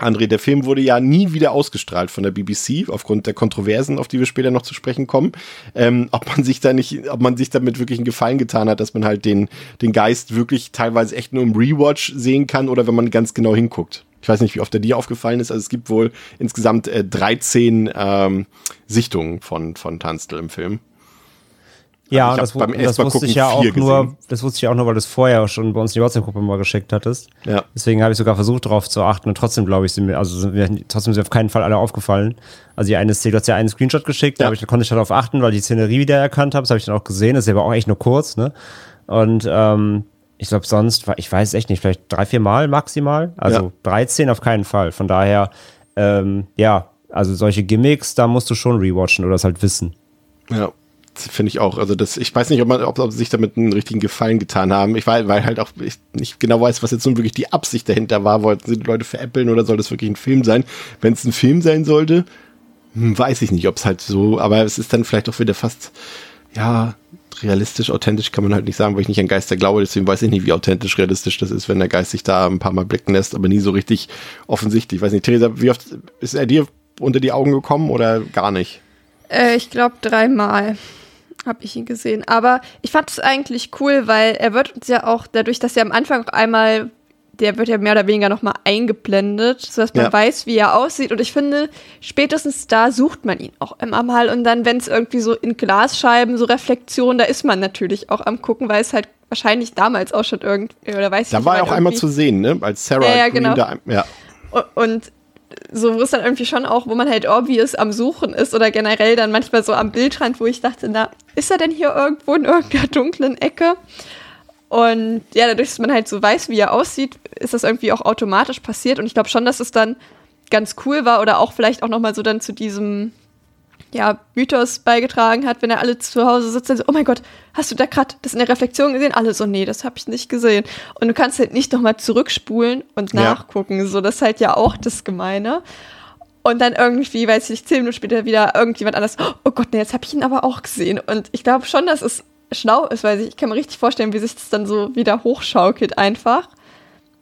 André, der Film wurde ja nie wieder ausgestrahlt von der BBC, aufgrund der Kontroversen, auf die wir später noch zu sprechen kommen. Ähm, ob man sich da nicht, ob man sich damit wirklich einen Gefallen getan hat, dass man halt den, den Geist wirklich teilweise echt nur im Rewatch sehen kann oder wenn man ganz genau hinguckt. Ich weiß nicht, wie oft der dir aufgefallen ist. Also es gibt wohl insgesamt äh, 13 ähm, Sichtungen von, von Tanzl im Film. Ja, also das, das wusste ich ja auch nur, das wusste ich auch nur, weil du es vorher schon bei uns in die WhatsApp-Gruppe mal geschickt hattest. Ja. Deswegen habe ich sogar versucht, darauf zu achten und trotzdem, glaube ich, sind mir, also sind mir trotzdem sind auf keinen Fall alle aufgefallen. Also die eine Szene, du hast ja einen Screenshot geschickt, ja. da, ich, konnte ich darauf achten, weil ich die Szenerie wieder erkannt habe, das habe ich dann auch gesehen, das ist aber auch echt nur kurz, ne? Und ähm, ich glaube sonst, ich weiß echt nicht, vielleicht drei, vier Mal maximal. Also ja. 13 auf keinen Fall. Von daher, ähm, ja, also solche Gimmicks, da musst du schon rewatchen oder es halt wissen. Ja, finde ich auch. Also das, ich weiß nicht, ob man, ob, ob sie sich damit einen richtigen Gefallen getan haben. Ich weiß, weil halt auch ich nicht genau weiß, was jetzt nun wirklich die Absicht dahinter war. Wollten sie die Leute veräppeln oder soll das wirklich ein Film sein? Wenn es ein Film sein sollte, hm, weiß ich nicht, ob es halt so, aber es ist dann vielleicht auch wieder fast, ja, realistisch, authentisch kann man halt nicht sagen, weil ich nicht an Geister glaube, deswegen weiß ich nicht, wie authentisch realistisch das ist, wenn der Geist sich da ein paar Mal blicken lässt, aber nie so richtig offensichtlich. Ich weiß nicht, Theresa, wie oft ist er dir unter die Augen gekommen oder gar nicht? Äh, ich glaube dreimal habe ich ihn gesehen. Aber ich fand es eigentlich cool, weil er wird uns ja auch dadurch, dass er am Anfang einmal der wird ja mehr oder weniger nochmal eingeblendet, sodass man ja. weiß, wie er aussieht. Und ich finde, spätestens da sucht man ihn auch immer mal. Und dann, wenn es irgendwie so in Glasscheiben, so Reflektionen, da ist man natürlich auch am gucken, weil es halt wahrscheinlich damals auch schon irgendwie, oder weiß da ich Da war er auch einmal zu sehen, ne? Als Sarah ja, ja, genau. da, ja. Und so, wo es dann irgendwie schon auch, wo man halt obvious am Suchen ist oder generell dann manchmal so am Bildrand, wo ich dachte, na, ist er denn hier irgendwo in irgendeiner dunklen Ecke? Und ja, dadurch, dass man halt so weiß, wie er aussieht, ist das irgendwie auch automatisch passiert. Und ich glaube schon, dass es dann ganz cool war oder auch vielleicht auch nochmal so dann zu diesem ja, Mythos beigetragen hat, wenn er alle zu Hause sitzt und so, oh mein Gott, hast du da gerade das in der Reflexion gesehen? Alle so, nee, das habe ich nicht gesehen. Und du kannst halt nicht nochmal zurückspulen und nachgucken. Ja. So, das ist halt ja auch das Gemeine. Und dann irgendwie, weiß ich nicht, zehn Minuten später wieder irgendjemand anders, oh Gott, nee, jetzt habe ich ihn aber auch gesehen. Und ich glaube schon, dass es schlau ist, weil ich kann mir richtig vorstellen, wie sich das dann so wieder hochschaukelt einfach.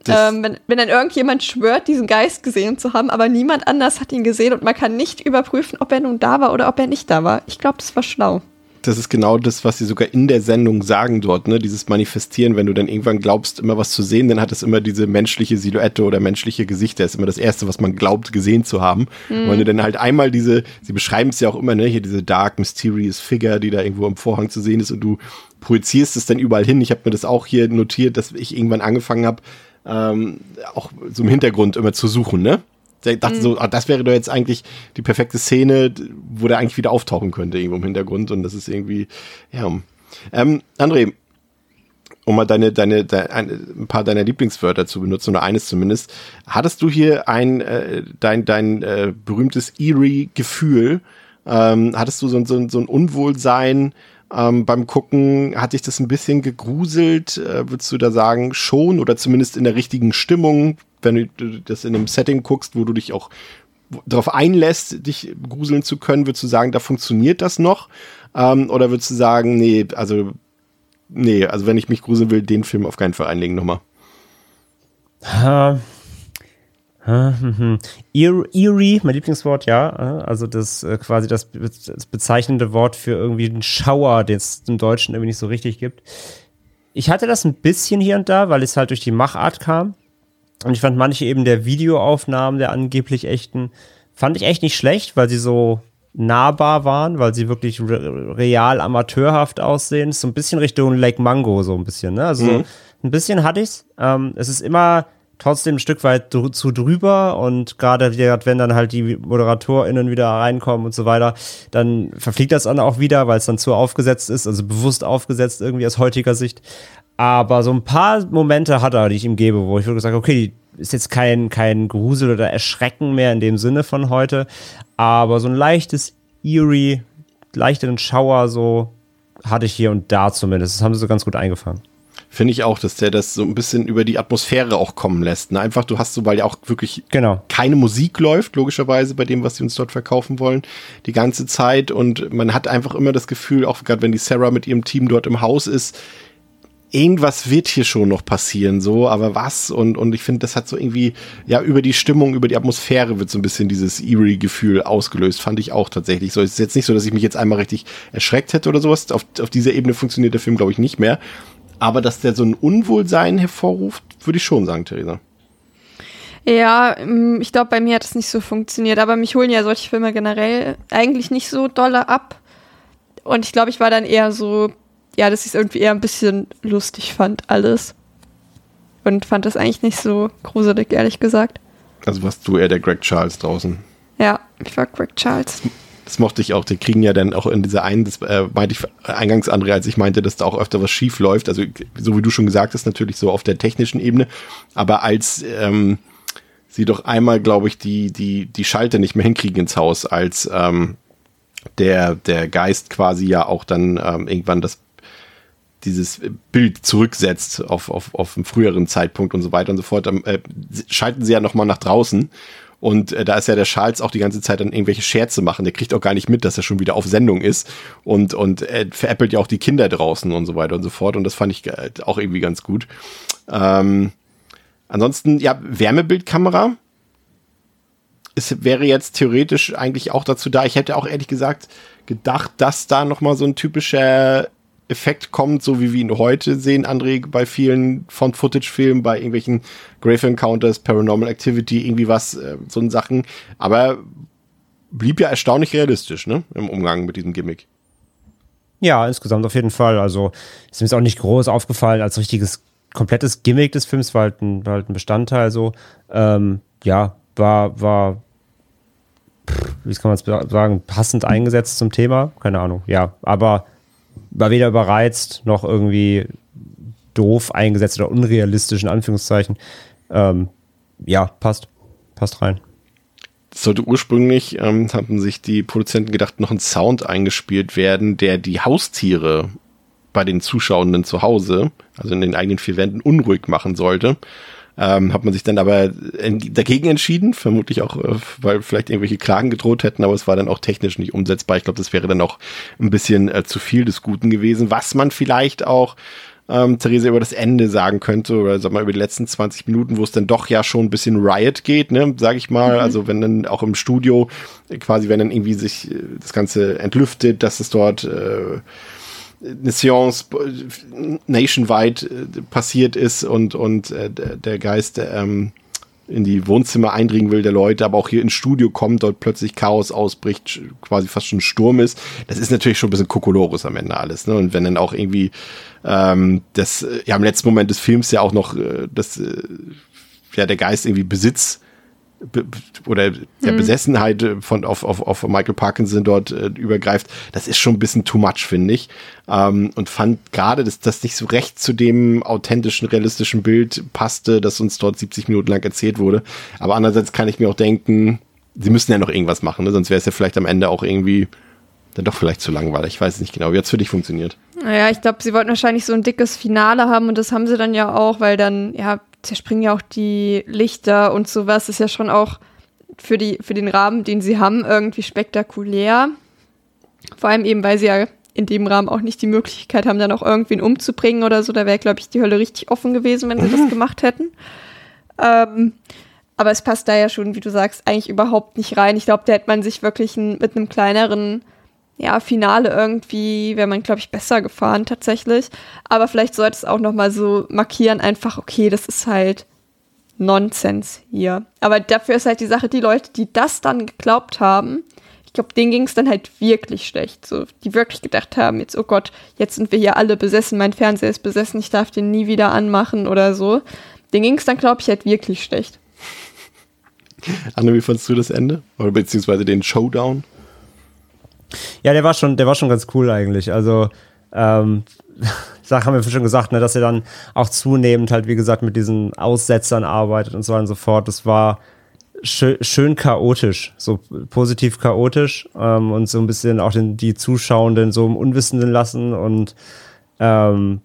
Ähm, wenn, wenn dann irgendjemand schwört, diesen Geist gesehen zu haben, aber niemand anders hat ihn gesehen und man kann nicht überprüfen, ob er nun da war oder ob er nicht da war. Ich glaube, das war schlau. Das ist genau das, was sie sogar in der Sendung sagen dort, ne? Dieses Manifestieren, wenn du dann irgendwann glaubst, immer was zu sehen, dann hat es immer diese menschliche Silhouette oder menschliche Gesichter. ist immer das Erste, was man glaubt, gesehen zu haben. Und wenn du dann halt einmal diese, sie beschreiben es ja auch immer, ne, hier diese dark, mysterious Figure, die da irgendwo im Vorhang zu sehen ist und du projizierst es dann überall hin. Ich habe mir das auch hier notiert, dass ich irgendwann angefangen habe, ähm, auch so im Hintergrund immer zu suchen, ne? Ich dachte so, ah, das wäre doch jetzt eigentlich die perfekte Szene, wo der eigentlich wieder auftauchen könnte, irgendwo im Hintergrund. Und das ist irgendwie, ja. Ähm, André, um mal deine, deine, deine ein, paar deiner Lieblingswörter zu benutzen, oder eines zumindest, hattest du hier ein, äh, dein, dein äh, berühmtes Eerie-Gefühl? Ähm, hattest du so, so, so ein Unwohlsein ähm, beim Gucken? Hat dich das ein bisschen gegruselt? Äh, würdest du da sagen, schon oder zumindest in der richtigen Stimmung, wenn du das in einem Setting guckst, wo du dich auch darauf einlässt, dich gruseln zu können, würdest du sagen, da funktioniert das noch? Ähm, oder würdest du sagen, nee, also, nee, also wenn ich mich gruseln will, den Film auf keinen Fall einlegen nochmal. Äh, äh, mhm. Eer- Eerie, mein Lieblingswort, ja. Also das äh, quasi das, be- das bezeichnende Wort für irgendwie einen Schauer, den es im Deutschen irgendwie nicht so richtig gibt. Ich hatte das ein bisschen hier und da, weil es halt durch die Machart kam. Und ich fand manche eben der Videoaufnahmen der angeblich echten, fand ich echt nicht schlecht, weil sie so nahbar waren, weil sie wirklich re real amateurhaft aussehen. So ein bisschen Richtung Lake Mango, so ein bisschen, ne? Also so ein bisschen hatte ich's. Ähm, es ist immer trotzdem ein Stück weit dr zu drüber und gerade wenn dann halt die ModeratorInnen wieder reinkommen und so weiter, dann verfliegt das dann auch wieder, weil es dann zu aufgesetzt ist, also bewusst aufgesetzt irgendwie aus heutiger Sicht. Aber so ein paar Momente hat er, die ich ihm gebe, wo ich wirklich sage, okay, ist jetzt kein, kein Grusel oder Erschrecken mehr in dem Sinne von heute, aber so ein leichtes Eerie, leichteren Schauer so hatte ich hier und da zumindest. Das haben sie so ganz gut eingefangen. Finde ich auch, dass der das so ein bisschen über die Atmosphäre auch kommen lässt. Ne? Einfach, du hast so, weil ja auch wirklich Genau. keine Musik läuft, logischerweise bei dem, was sie uns dort verkaufen wollen, die ganze Zeit. Und man hat einfach immer das Gefühl, auch gerade wenn die Sarah mit ihrem Team dort im Haus ist, irgendwas wird hier schon noch passieren, so, aber was? Und, und ich finde, das hat so irgendwie, ja, über die Stimmung, über die Atmosphäre wird so ein bisschen dieses Eerie-Gefühl ausgelöst, fand ich auch tatsächlich so. Es ist jetzt nicht so, dass ich mich jetzt einmal richtig erschreckt hätte oder sowas. Auf, auf dieser Ebene funktioniert der Film, glaube ich, nicht mehr. Aber dass der so ein Unwohlsein hervorruft, würde ich schon sagen, Theresa. Ja, ähm, ich glaube, bei mir hat es nicht so funktioniert, aber mich holen ja solche Filme generell eigentlich nicht so dolle ab. Und ich glaube, ich war dann eher so, ja, dass ich es irgendwie eher ein bisschen lustig fand, alles. Und fand das eigentlich nicht so gruselig, ehrlich gesagt. Also warst du eher der Greg Charles draußen. Ja, ich war Greg Charles. Das mochte ich auch. Die kriegen ja dann auch in dieser einen, das äh, meinte ich eingangs, André, als ich meinte, dass da auch öfter was schief läuft. Also, so wie du schon gesagt hast, natürlich so auf der technischen Ebene. Aber als ähm, sie doch einmal, glaube ich, die, die, die Schalter nicht mehr hinkriegen ins Haus, als ähm, der, der Geist quasi ja auch dann ähm, irgendwann das dieses Bild zurücksetzt auf, auf, auf einen früheren Zeitpunkt und so weiter und so fort, dann äh, schalten sie ja nochmal nach draußen. Und äh, da ist ja der Charles auch die ganze Zeit dann irgendwelche Scherze machen. Der kriegt auch gar nicht mit, dass er schon wieder auf Sendung ist. Und, und er veräppelt ja auch die Kinder draußen und so weiter und so fort. Und das fand ich äh, auch irgendwie ganz gut. Ähm, ansonsten, ja, Wärmebildkamera. Es wäre jetzt theoretisch eigentlich auch dazu da. Ich hätte auch ehrlich gesagt gedacht, dass da nochmal so ein typischer Effekt kommt, so wie wir ihn heute sehen, André, bei vielen Found-Footage-Filmen, bei irgendwelchen Grave Encounters, Paranormal Activity, irgendwie was, äh, so ein Sachen. Aber blieb ja erstaunlich realistisch, ne, im Umgang mit diesem Gimmick. Ja, insgesamt auf jeden Fall. Also ist mir jetzt auch nicht groß aufgefallen als richtiges, komplettes Gimmick des Films, war halt ein, war halt ein Bestandteil so. Ähm, ja, war, war, wie kann man es sagen, passend eingesetzt zum Thema. Keine Ahnung, ja. Aber war weder überreizt noch irgendwie doof eingesetzt oder unrealistisch in Anführungszeichen. Ähm, ja, passt. Passt rein. Sollte ursprünglich, ähm, hatten sich die Produzenten gedacht, noch ein Sound eingespielt werden, der die Haustiere bei den Zuschauenden zu Hause, also in den eigenen vier Wänden, unruhig machen sollte. Ähm, hat man sich dann aber en- dagegen entschieden, vermutlich auch, äh, weil vielleicht irgendwelche Klagen gedroht hätten, aber es war dann auch technisch nicht umsetzbar. Ich glaube, das wäre dann auch ein bisschen äh, zu viel des Guten gewesen, was man vielleicht auch ähm, Theresa über das Ende sagen könnte oder sag mal über die letzten 20 Minuten, wo es dann doch ja schon ein bisschen Riot geht, ne, sag ich mal. Mhm. Also wenn dann auch im Studio quasi, wenn dann irgendwie sich äh, das Ganze entlüftet, dass es dort äh, eine Seance nationwide äh, passiert ist und, und äh, der Geist ähm, in die Wohnzimmer eindringen will der Leute, aber auch hier ins Studio kommt, dort plötzlich Chaos ausbricht, quasi fast schon ein Sturm ist. Das ist natürlich schon ein bisschen Kokolores am Ende alles. Ne? Und wenn dann auch irgendwie ähm, das, ja im letzten Moment des Films ja auch noch äh, das, äh, ja der Geist irgendwie Besitz oder der mhm. Besessenheit von auf, auf, auf Michael Parkinson dort äh, übergreift, das ist schon ein bisschen too much, finde ich. Ähm, und fand gerade, dass das nicht so recht zu dem authentischen, realistischen Bild passte, das uns dort 70 Minuten lang erzählt wurde. Aber andererseits kann ich mir auch denken, sie müssen ja noch irgendwas machen, ne? sonst wäre es ja vielleicht am Ende auch irgendwie dann doch vielleicht zu langweilig. Ich weiß es nicht genau. Wie hat es für dich funktioniert? Naja, ich glaube, sie wollten wahrscheinlich so ein dickes Finale haben und das haben sie dann ja auch, weil dann, ja, zerspringen ja auch die Lichter und sowas. Ist ja schon auch für, die, für den Rahmen, den sie haben, irgendwie spektakulär. Vor allem eben, weil sie ja in dem Rahmen auch nicht die Möglichkeit haben, dann auch irgendwen umzubringen oder so. Da wäre, glaube ich, die Hölle richtig offen gewesen, wenn sie das gemacht hätten. Ähm, aber es passt da ja schon, wie du sagst, eigentlich überhaupt nicht rein. Ich glaube, da hätte man sich wirklich ein, mit einem kleineren ja, Finale irgendwie wäre man, glaube ich, besser gefahren tatsächlich. Aber vielleicht sollte es auch noch mal so markieren, einfach, okay, das ist halt Nonsens hier. Aber dafür ist halt die Sache, die Leute, die das dann geglaubt haben, ich glaube, denen ging es dann halt wirklich schlecht. So, die wirklich gedacht haben, jetzt, oh Gott, jetzt sind wir hier alle besessen, mein Fernseher ist besessen, ich darf den nie wieder anmachen oder so. Denen ging es dann, glaube ich, halt wirklich schlecht. Anne, wie fandest du das Ende? Oder beziehungsweise den Showdown? Ja, der war schon, der war schon ganz cool eigentlich. Also, ähm, [laughs] Sachen haben wir schon gesagt, ne, dass er dann auch zunehmend halt, wie gesagt, mit diesen Aussetzern arbeitet und so weiter und so fort. Das war schön, schön chaotisch, so positiv chaotisch ähm, und so ein bisschen auch den, die Zuschauenden so im Unwissenden lassen und ähm,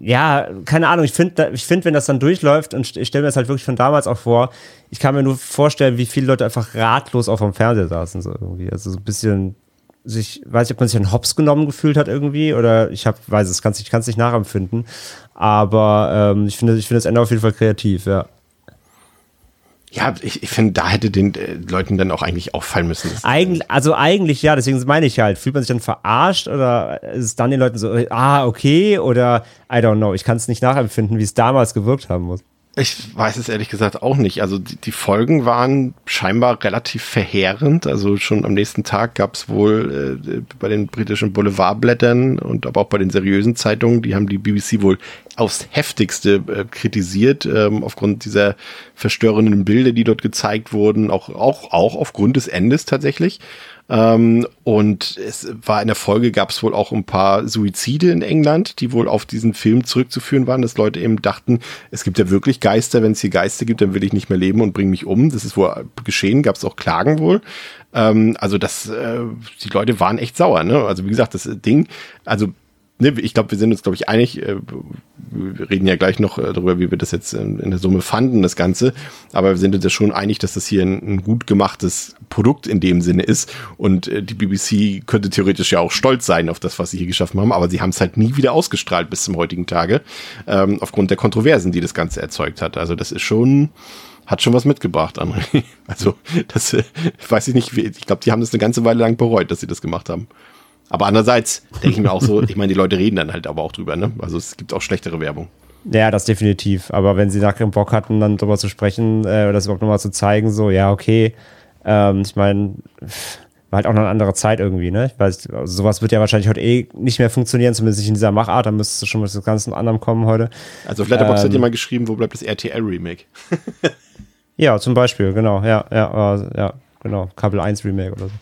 ja, keine Ahnung, ich finde, ich find, wenn das dann durchläuft, und ich stelle mir das halt wirklich von damals auch vor, ich kann mir nur vorstellen, wie viele Leute einfach ratlos auf dem Fernseher saßen, so irgendwie. Also so ein bisschen sich, weiß ich, ob man sich an Hops genommen gefühlt hat irgendwie, oder ich hab, weiß es, kann es nicht nachempfinden. Aber ähm, ich finde, ich finde das Ende auf jeden Fall kreativ, ja. Ja, ich, ich finde, da hätte den äh, Leuten dann auch eigentlich auffallen müssen. Eigentlich, also eigentlich ja, deswegen meine ich halt, fühlt man sich dann verarscht oder ist es dann den Leuten so, ah, okay, oder I don't know, ich kann es nicht nachempfinden, wie es damals gewirkt haben muss. Ich weiß es ehrlich gesagt auch nicht. Also die, die Folgen waren scheinbar relativ verheerend. Also schon am nächsten Tag gab es wohl äh, bei den britischen Boulevardblättern und aber auch bei den seriösen Zeitungen, die haben die BBC wohl aufs heftigste äh, kritisiert, ähm, aufgrund dieser verstörenden Bilder, die dort gezeigt wurden, auch, auch, auch aufgrund des Endes tatsächlich. Ähm, und es war in der Folge gab es wohl auch ein paar Suizide in England, die wohl auf diesen Film zurückzuführen waren, dass Leute eben dachten, es gibt ja wirklich Geister, wenn es hier Geister gibt, dann will ich nicht mehr leben und bringe mich um. Das ist wohl geschehen, gab es auch Klagen wohl. Ähm, also das, äh, die Leute waren echt sauer. Ne? Also wie gesagt, das Ding, also ne, ich glaube, wir sind uns, glaube ich, einig. Äh, wir reden ja gleich noch äh, darüber, wie wir das jetzt in, der Summe fanden, das Ganze. Aber wir sind uns ja schon einig, dass das hier ein, ein gut gemachtes Produkt in dem Sinne ist. Und äh, die BBC könnte theoretisch ja auch stolz sein auf das, was sie hier geschaffen haben. Aber sie haben es halt nie wieder ausgestrahlt bis zum heutigen Tage. Ähm, aufgrund der Kontroversen, die das Ganze erzeugt hat. Also das ist schon hat schon was mitgebracht, André. [laughs] Also, das äh, weiß ich nicht. Ich glaube, die haben das eine ganze Weile lang bereut, dass sie das gemacht haben. Aber andererseits denke ich mir auch so, ich meine, die Leute reden dann halt aber auch drüber, ne? Also es gibt auch schlechtere Werbung. Ja, das definitiv. Aber wenn sie nachher Bock hatten, dann drüber zu sprechen äh, oder das überhaupt nochmal zu zeigen, so, ja, okay. Ähm, ich meine, war halt auch noch eine andere Zeit irgendwie, ne? Ich weiß, also sowas wird ja wahrscheinlich heute eh nicht mehr funktionieren, zumindest nicht in dieser Machart. Da müsste schon mit das ganzen anderen kommen heute. Also auf Letterboxd ähm, hat jemand geschrieben, wo bleibt das RTL-Remake? [laughs] ja, zum Beispiel, genau, ja, ja, ja, genau, Kabel 1 Remake oder so.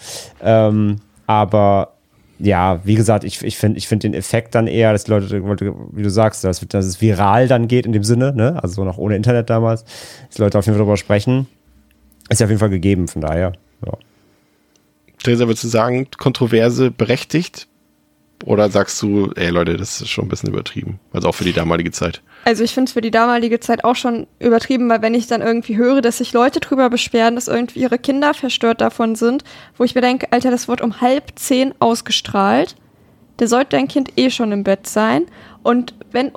Ähm, aber ja, wie gesagt, ich, ich finde ich find den Effekt dann eher, dass die Leute, wie du sagst, dass, dass es viral dann geht in dem Sinne, ne? also noch ohne Internet damals, dass die Leute auf jeden Fall darüber sprechen, ist ja auf jeden Fall gegeben, von daher. Ja. Theresa, würdest du sagen, Kontroverse berechtigt? Oder sagst du, ey Leute, das ist schon ein bisschen übertrieben? Also auch für die damalige Zeit. Also ich finde es für die damalige Zeit auch schon übertrieben, weil wenn ich dann irgendwie höre, dass sich Leute drüber beschweren, dass irgendwie ihre Kinder verstört davon sind, wo ich mir denke, Alter, das wird um halb zehn ausgestrahlt. da sollte dein Kind eh schon im Bett sein. Und wenn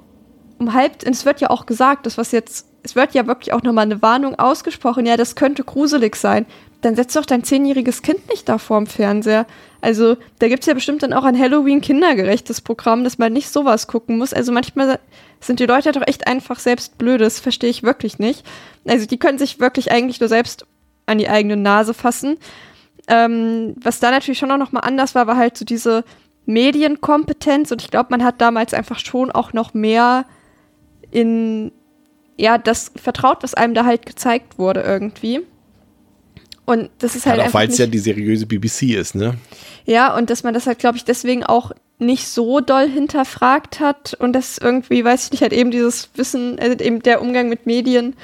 um halb, es wird ja auch gesagt, das was jetzt, es wird ja wirklich auch nochmal eine Warnung ausgesprochen, ja, das könnte gruselig sein. Dann setzt doch dein zehnjähriges Kind nicht da vorm Fernseher. Also, da gibt es ja bestimmt dann auch ein Halloween kindergerechtes Programm, dass man nicht sowas gucken muss. Also manchmal sind die Leute doch echt einfach selbst blöd, das verstehe ich wirklich nicht. Also die können sich wirklich eigentlich nur selbst an die eigene Nase fassen. Ähm, was da natürlich schon auch noch mal anders war, war halt so diese Medienkompetenz und ich glaube, man hat damals einfach schon auch noch mehr in ja, das vertraut, was einem da halt gezeigt wurde irgendwie. Und das ist halt ja, auch weil es ja die seriöse BBC ist, ne? Ja, und dass man das halt, glaube ich, deswegen auch nicht so doll hinterfragt hat und das irgendwie, weiß ich nicht, halt eben dieses Wissen, also eben der Umgang mit Medien,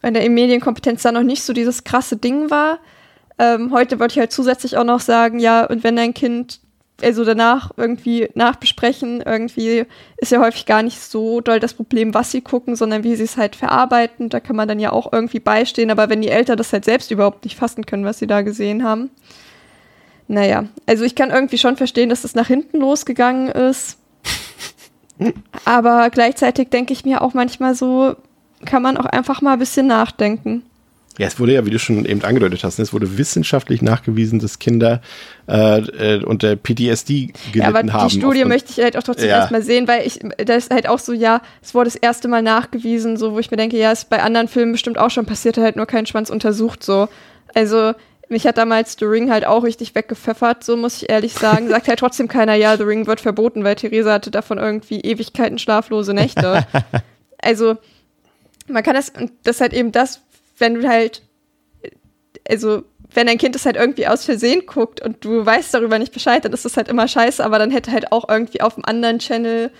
wenn der Medienkompetenz da noch nicht so dieses krasse Ding war. Ähm, heute wollte ich halt zusätzlich auch noch sagen, ja, und wenn dein Kind also danach irgendwie nachbesprechen, irgendwie ist ja häufig gar nicht so doll das Problem, was sie gucken, sondern wie sie es halt verarbeiten. Da kann man dann ja auch irgendwie beistehen, aber wenn die Eltern das halt selbst überhaupt nicht fassen können, was sie da gesehen haben. Naja, also ich kann irgendwie schon verstehen, dass es nach hinten losgegangen ist. [laughs] aber gleichzeitig denke ich mir auch manchmal so, kann man auch einfach mal ein bisschen nachdenken. Ja, es wurde ja, wie du schon eben angedeutet hast, ne, es wurde wissenschaftlich nachgewiesen, dass Kinder äh, äh, unter PTSD gelitten ja, aber die haben. Die Studie möchte ich halt auch trotzdem ja. erstmal sehen, weil ich, das ist halt auch so, ja, es wurde das erste Mal nachgewiesen, so wo ich mir denke, ja, ist bei anderen Filmen bestimmt auch schon passiert, halt nur kein Schwanz untersucht, so. Also, mich hat damals The Ring halt auch richtig weggepfeffert, so muss ich ehrlich sagen. Sagt halt trotzdem keiner, ja, The Ring wird verboten, weil Theresa hatte davon irgendwie Ewigkeiten schlaflose Nächte. [laughs] also, man kann das, das ist halt eben das, wenn du halt, also wenn dein Kind das halt irgendwie aus Versehen guckt und du weißt darüber nicht Bescheid, dann ist das halt immer scheiße, aber dann hätte halt auch irgendwie auf einem anderen Channel,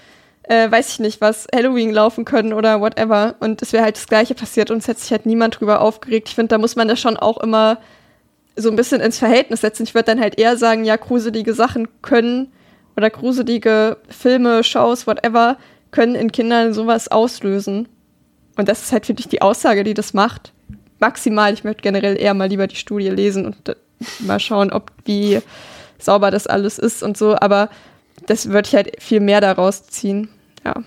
äh, weiß ich nicht, was Halloween laufen können oder whatever. Und es wäre halt das Gleiche passiert und es hätte sich halt niemand drüber aufgeregt. Ich finde, da muss man das schon auch immer so ein bisschen ins Verhältnis setzen. Ich würde dann halt eher sagen, ja, gruselige Sachen können oder gruselige Filme, Shows, whatever, können in Kindern sowas auslösen. Und das ist halt, finde ich, die Aussage, die das macht maximal, ich möchte generell eher mal lieber die Studie lesen und äh, mal schauen, ob wie sauber das alles ist und so, aber das würde ich halt viel mehr daraus ziehen. Ja,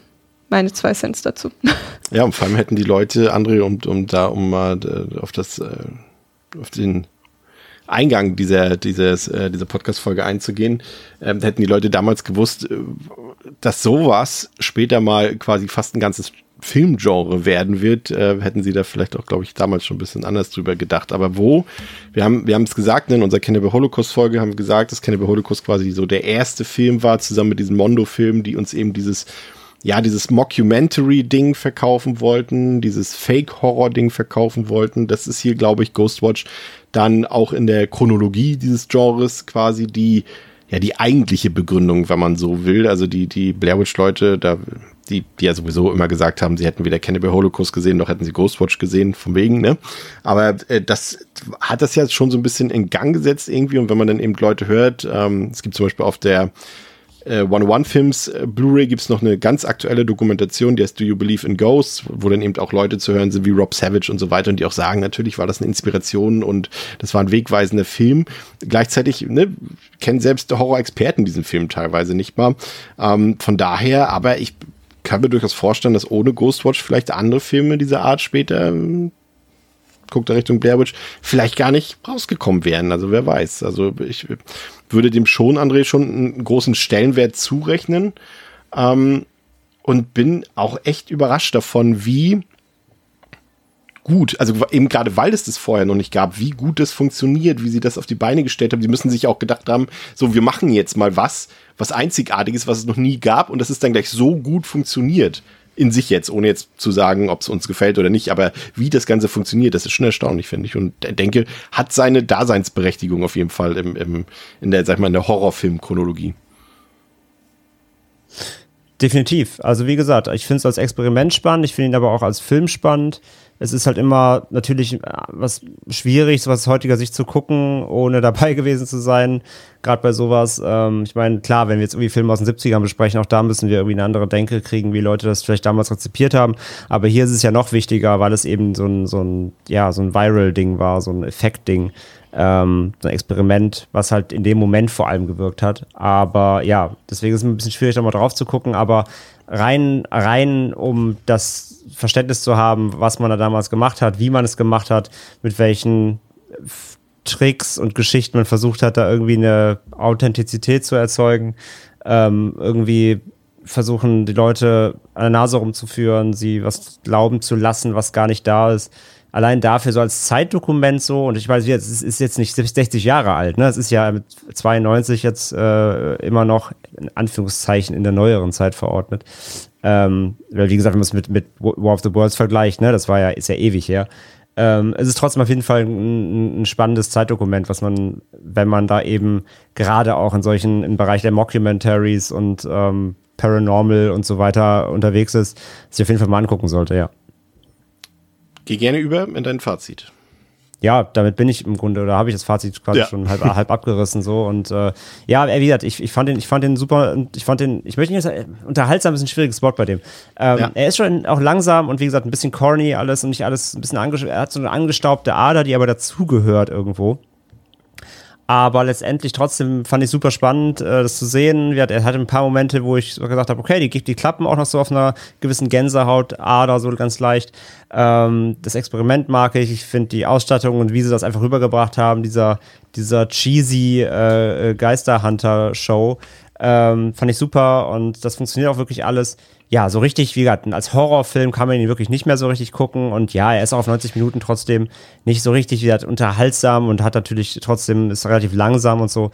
meine zwei Cents dazu. [laughs] Ja, und vor allem hätten die Leute, André, um, um da, um mal äh, auf das, äh, auf den Eingang dieser, dieses, dieser Podcast-Folge einzugehen, ähm, hätten die Leute damals gewusst, dass sowas später mal quasi fast ein ganzes Filmgenre werden wird, äh, hätten sie da vielleicht auch, glaube ich, damals schon ein bisschen anders drüber gedacht. Aber wo? Wir haben, wir haben es gesagt, ne, in unserer Cannibal Holocaust Folge haben wir gesagt, dass Cannibal Holocaust quasi so der erste Film war, zusammen mit diesen Mondo-Filmen, die uns eben dieses, ja, dieses Mockumentary-Ding verkaufen wollten, dieses Fake-Horror-Ding verkaufen wollten. Das ist hier, glaube ich, Ghostwatch dann auch in der Chronologie dieses Genres quasi die, ja, die eigentliche Begründung, wenn man so will. Also die, die Blair Witch Leute, da die, die ja sowieso immer gesagt haben, sie hätten weder Cannibal Holocaust gesehen, noch hätten sie Ghostwatch gesehen, von wegen, ne? Aber äh, das hat das ja schon so ein bisschen in Gang gesetzt irgendwie. Und wenn man dann eben Leute hört, ähm, es gibt zum Beispiel auf der äh, One One Films äh, Blu-ray gibt's noch eine ganz aktuelle Dokumentation, die heißt Do You Believe in Ghosts, wo dann eben auch Leute zu hören sind wie Rob Savage und so weiter und die auch sagen, natürlich war das eine Inspiration und das war ein wegweisender Film. Gleichzeitig ne, kennen selbst Horror-Experten diesen Film teilweise nicht mal. Ähm, von daher, aber ich kann mir durchaus vorstellen, dass ohne Ghostwatch vielleicht andere Filme dieser Art später, ähm, guckt er Richtung Blair Witch, vielleicht gar nicht rausgekommen wären. Also wer weiß. Also ich würde dem schon, André, schon einen großen Stellenwert zurechnen. Ähm, und bin auch echt überrascht davon, wie gut, also eben gerade weil es das vorher noch nicht gab, wie gut das funktioniert, wie sie das auf die Beine gestellt haben. Die müssen sich auch gedacht haben, so wir machen jetzt mal was, was einzigartiges, was es noch nie gab und das ist dann gleich so gut funktioniert in sich jetzt, ohne jetzt zu sagen, ob es uns gefällt oder nicht, aber wie das Ganze funktioniert, das ist schon erstaunlich, finde ich. Und denke, hat seine Daseinsberechtigung auf jeden Fall im, im, in der, sag ich mal, in der Horrorfilm-Chronologie. Definitiv. Also wie gesagt, ich finde es als Experiment spannend, ich finde ihn aber auch als Film spannend es ist halt immer natürlich äh, was schwierig, was aus heutiger Sicht zu gucken, ohne dabei [laughs] gewesen zu sein. Gerade bei sowas. Ähm, ich meine, klar, wenn wir jetzt irgendwie Filme aus den 70ern besprechen, auch da müssen wir irgendwie eine andere Denke kriegen, wie Leute das vielleicht damals rezipiert haben. Aber hier ist es ja noch wichtiger, weil es eben so ein, so ein, ja, so ein Viral-Ding war, so ein Effekt-Ding. ähm, so ein Experiment, was halt in dem Moment vor allem gewirkt hat. Aber ja, deswegen ist es ein bisschen schwierig, da mal drauf zu gucken, aber rein, rein, um das Verständnis zu haben, was man da damals gemacht hat, wie man es gemacht hat, mit welchen Tricks und Geschichten man versucht hat, da irgendwie eine Authentizität zu erzeugen, ähm, irgendwie versuchen, die Leute an der Nase rumzuführen, sie was glauben zu lassen, was gar nicht da ist. Allein dafür so als Zeitdokument so, und ich weiß, es ist jetzt nicht 60 Jahre alt, ne? Es ist ja mit 92 jetzt äh, immer noch in Anführungszeichen in der neueren Zeit verordnet. Ähm, weil, wie gesagt, wenn man es mit, mit War of the Worlds vergleicht, ne, das war ja, ist ja ewig her. Ähm, es ist trotzdem auf jeden Fall ein, ein, spannendes Zeitdokument, was man, wenn man da eben gerade auch in solchen, im Bereich der Mockumentaries und ähm, Paranormal und so weiter unterwegs ist, sich auf jeden Fall mal angucken sollte, ja. Geh gerne über in dein Fazit. Ja, damit bin ich im Grunde, oder habe ich das Fazit quasi ja. schon halb, halb abgerissen so und äh, ja, wie gesagt, ich, ich fand den, ich fand den super, ich fand den, ich möchte nicht sagen, unterhaltsam ist ein schwieriges Wort bei dem. Ähm, ja. Er ist schon auch langsam und wie gesagt ein bisschen corny alles und nicht alles ein bisschen er hat so eine angestaubte Ader, die aber dazugehört irgendwo. Aber letztendlich trotzdem fand ich super spannend, äh, das zu sehen. Er hatte ein paar Momente, wo ich gesagt habe, okay, die, die klappen auch noch so auf einer gewissen Gänsehautader, so ganz leicht. Ähm, das Experiment mag ich. Ich finde die Ausstattung und wie sie das einfach rübergebracht haben, dieser, dieser cheesy äh, Geisterhunter-Show, ähm, fand ich super und das funktioniert auch wirklich alles ja, so richtig, wie gesagt, als Horrorfilm kann man ihn wirklich nicht mehr so richtig gucken. Und ja, er ist auch auf 90 Minuten trotzdem nicht so richtig, wie gesagt, unterhaltsam und hat natürlich trotzdem, ist relativ langsam und so.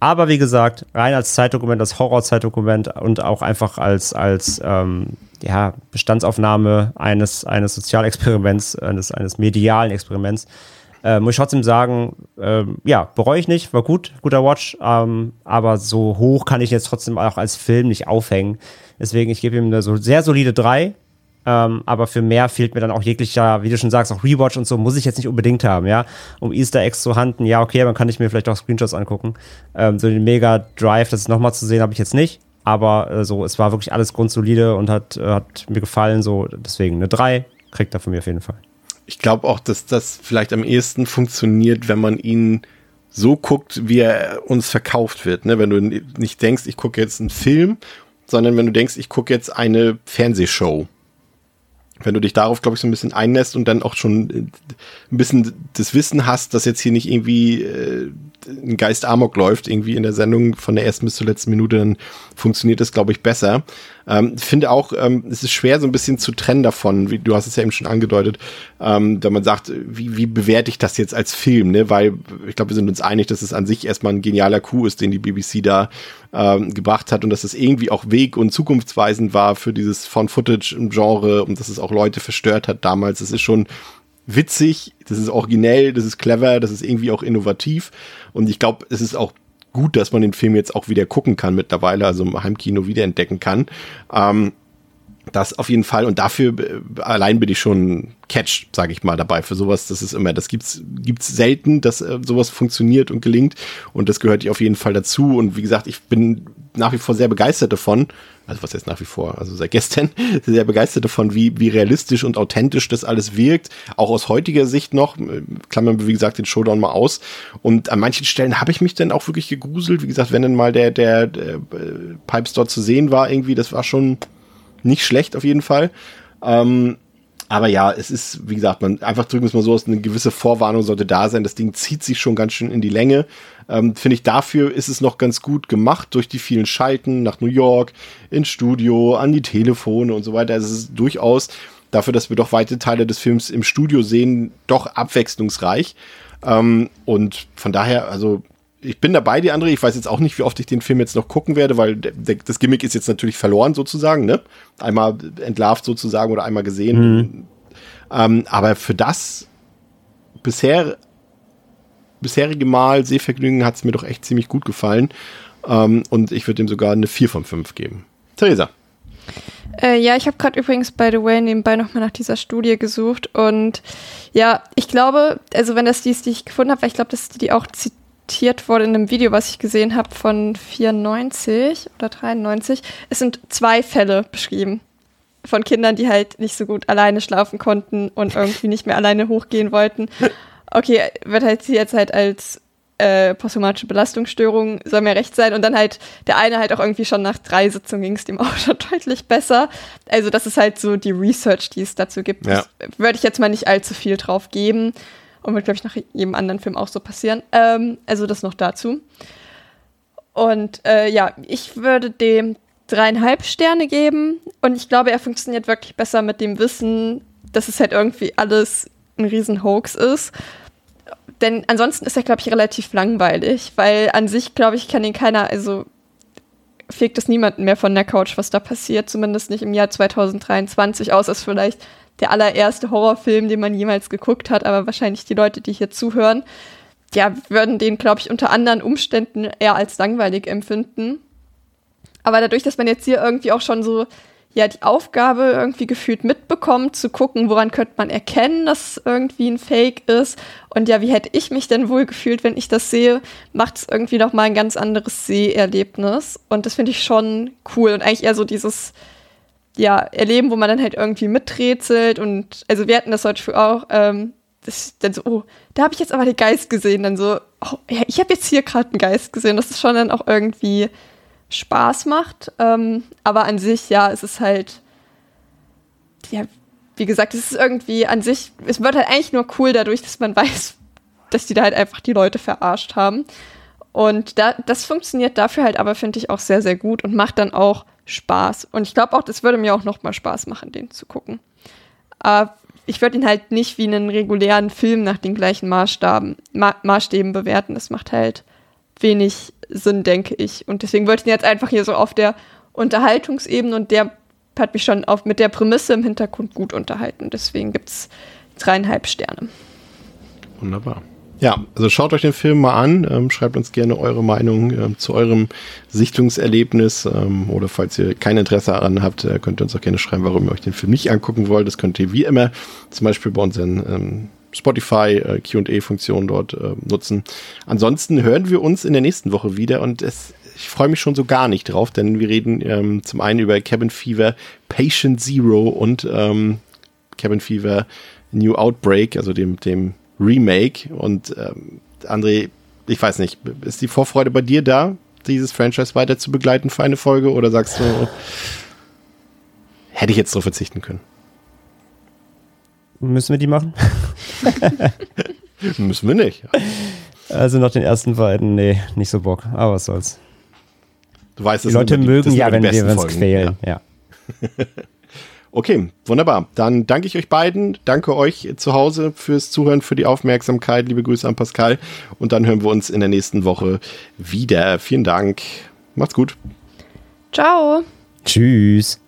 Aber wie gesagt, rein als Zeitdokument, als Horror-Zeitdokument und auch einfach als, als ähm, ja, Bestandsaufnahme eines, eines Sozialexperiments, eines, eines medialen Experiments, äh, muss ich trotzdem sagen, äh, ja, bereue ich nicht, war gut, guter Watch, ähm, aber so hoch kann ich jetzt trotzdem auch als Film nicht aufhängen. Deswegen, ich gebe ihm eine so sehr solide 3. Ähm, aber für mehr fehlt mir dann auch jeglicher, wie du schon sagst, auch Rewatch und so muss ich jetzt nicht unbedingt haben, ja. Um Easter Eggs zu handen, ja, okay, dann kann ich mir vielleicht auch Screenshots angucken. Ähm, so den Mega Drive, das nochmal zu sehen, habe ich jetzt nicht. Aber äh, so, es war wirklich alles grundsolide und hat, äh, hat mir gefallen. So, deswegen eine 3 kriegt er von mir auf jeden Fall. Ich glaube auch, dass das vielleicht am ehesten funktioniert, wenn man ihn so guckt, wie er uns verkauft wird. Ne? Wenn du nicht denkst, ich gucke jetzt einen Film sondern wenn du denkst, ich gucke jetzt eine Fernsehshow. Wenn du dich darauf, glaube ich, so ein bisschen einlässt und dann auch schon äh, ein bisschen das Wissen hast, dass jetzt hier nicht irgendwie äh, ein Geist Amok läuft, irgendwie in der Sendung von der ersten bis zur letzten Minute, dann funktioniert das, glaube ich, besser. Ähm, finde auch, ähm, es ist schwer, so ein bisschen zu trennen davon, wie du hast es ja eben schon angedeutet, ähm, wenn man sagt, wie, wie bewerte ich das jetzt als Film, ne? Weil ich glaube, wir sind uns einig, dass es an sich erstmal ein genialer Coup ist, den die BBC da ähm, gebracht hat und dass es irgendwie auch weg- und zukunftsweisend war für dieses Found-Footage-Genre und dass es auch Leute verstört hat damals. Es ist schon witzig, das ist originell, das ist clever, das ist irgendwie auch innovativ. Und ich glaube, es ist auch gut, dass man den Film jetzt auch wieder gucken kann mittlerweile, also im Heimkino wiederentdecken kann. Ähm, das auf jeden Fall und dafür äh, allein bin ich schon catch, sage ich mal, dabei für sowas. Das ist immer, das gibt's gibt's selten, dass äh, sowas funktioniert und gelingt und das gehört auf jeden Fall dazu. Und wie gesagt, ich bin nach wie vor sehr begeistert davon. Also was jetzt nach wie vor, also seit gestern [laughs] sehr begeistert davon, wie wie realistisch und authentisch das alles wirkt, auch aus heutiger Sicht noch. Klammern wir wie gesagt den Showdown mal aus. Und an manchen Stellen habe ich mich dann auch wirklich gegruselt. Wie gesagt, wenn dann mal der der, der äh, Pipes dort zu sehen war, irgendwie, das war schon nicht schlecht auf jeden Fall. Ähm, aber ja, es ist, wie gesagt, man einfach drücken es mal so aus, eine gewisse Vorwarnung sollte da sein. Das Ding zieht sich schon ganz schön in die Länge. Ähm, Finde ich, dafür ist es noch ganz gut gemacht durch die vielen Schalten nach New York, ins Studio, an die Telefone und so weiter. Also es ist durchaus dafür, dass wir doch weite Teile des Films im Studio sehen, doch abwechslungsreich. Ähm, und von daher, also ich bin dabei, die andere. Ich weiß jetzt auch nicht, wie oft ich den Film jetzt noch gucken werde, weil der, das Gimmick ist jetzt natürlich verloren sozusagen, ne? Einmal entlarvt sozusagen oder einmal gesehen. Mhm. Ähm, aber für das bisher bisherige Mal Sehvergnügen hat es mir doch echt ziemlich gut gefallen. Ähm, und ich würde ihm sogar eine 4 von 5 geben. Theresa. Äh, ja, ich habe gerade übrigens, by the way, nebenbei nochmal nach dieser Studie gesucht. Und ja, ich glaube, also wenn das die ist, die ich gefunden habe, weil ich glaube, dass die, die auch zitiert zitiert wurde in einem Video, was ich gesehen habe von 94 oder 93. Es sind zwei Fälle beschrieben von Kindern, die halt nicht so gut alleine schlafen konnten und irgendwie nicht mehr alleine hochgehen wollten. okay, wird halt jetzt halt als äh, posttraumatische Belastungsstörung soll mir recht sein. Und dann halt der eine halt auch irgendwie schon nach drei Sitzungen ging es dem auch [laughs] schon deutlich besser. Also das ist halt so die Research, die es dazu gibt. Ja. Würde ich jetzt mal nicht allzu viel drauf geben. Und wird, glaube ich, nach jedem anderen Film auch so passieren. Ähm, also das noch dazu. Und äh, ja, ich würde dem dreieinhalb Sterne geben. Und ich glaube, er funktioniert wirklich besser mit dem Wissen, dass es halt irgendwie alles ein Riesen-Hoax ist. Denn ansonsten ist er, glaube ich, relativ langweilig, weil an sich, glaube ich, kann ihn keiner, also fegt es niemanden mehr von der Couch, was da passiert, zumindest nicht im Jahr 2023, außer es vielleicht der allererste Horrorfilm, den man jemals geguckt hat, aber wahrscheinlich die Leute, die hier zuhören, ja, würden den, glaube ich, unter anderen Umständen eher als langweilig empfinden. Aber dadurch, dass man jetzt hier irgendwie auch schon so ja die Aufgabe irgendwie gefühlt mitbekommt, zu gucken, woran könnte man erkennen, dass irgendwie ein Fake ist. Und ja, wie hätte ich mich denn wohl gefühlt, wenn ich das sehe, macht es irgendwie noch mal ein ganz anderes Seherlebnis. Und das finde ich schon cool und eigentlich eher so dieses ja, Erleben, wo man dann halt irgendwie miträtselt und also wir hatten das heute auch, ähm, das dann so, oh, da habe ich jetzt aber den Geist gesehen, dann so, oh, ja, ich habe jetzt hier gerade einen Geist gesehen. Das ist schon dann auch irgendwie Spaß macht. Ähm, aber an sich, ja, es ist halt, ja, wie gesagt, es ist irgendwie an sich, es wird halt eigentlich nur cool dadurch, dass man [laughs] weiß, dass die da halt einfach die Leute verarscht haben. Und da, das funktioniert dafür halt aber, finde ich, auch sehr, sehr gut und macht dann auch Spaß. Und ich glaube auch, das würde mir auch noch mal Spaß machen, den zu gucken. Aber ich würde ihn halt nicht wie einen regulären Film nach den gleichen Maßstaben, Ma Maßstäben bewerten. Das macht halt wenig Sinn, denke ich. Und deswegen wollte ich ihn jetzt einfach hier so auf der Unterhaltungsebene und der hat mich schon auf, mit der Prämisse im Hintergrund gut unterhalten. Deswegen gibt es dreieinhalb Sterne. Wunderbar. Ja, also schaut euch den Film mal an, ähm, schreibt uns gerne eure Meinung ähm, zu eurem Sichtungserlebnis ähm, oder falls ihr kein Interesse daran habt, äh, könnt ihr uns auch gerne schreiben, warum ihr euch den Film nicht angucken wollt. Das könnt ihr wie immer zum Beispiel bei unseren ähm, Spotify äh, QA-Funktion dort äh, nutzen. Ansonsten hören wir uns in der nächsten Woche wieder und es, ich freue mich schon so gar nicht drauf, denn wir reden ähm, zum einen über Cabin Fever, Patient Zero und ähm, Cabin Fever New Outbreak, also dem, dem Remake. Und ähm, André, ich weiß nicht, ist die Vorfreude bei dir da, dieses Franchise weiter zu begleiten für eine Folge oder sagst du, hätte ich jetzt so verzichten können? Müssen wir die machen? [laughs] Müssen wir nicht. Also nach den ersten beiden, nee, nicht so Bock. Aber was soll's. Du weißt, die Leute die, mögen ja, wenn wir uns quälen. Ja. ja. [laughs] okay, wunderbar. Dann danke ich euch beiden. Danke euch zu Hause fürs Zuhören, für die Aufmerksamkeit. Liebe Grüße an Pascal. Und dann hören wir uns in der nächsten Woche wieder. Vielen Dank. Macht's gut. Ciao. Tschüss.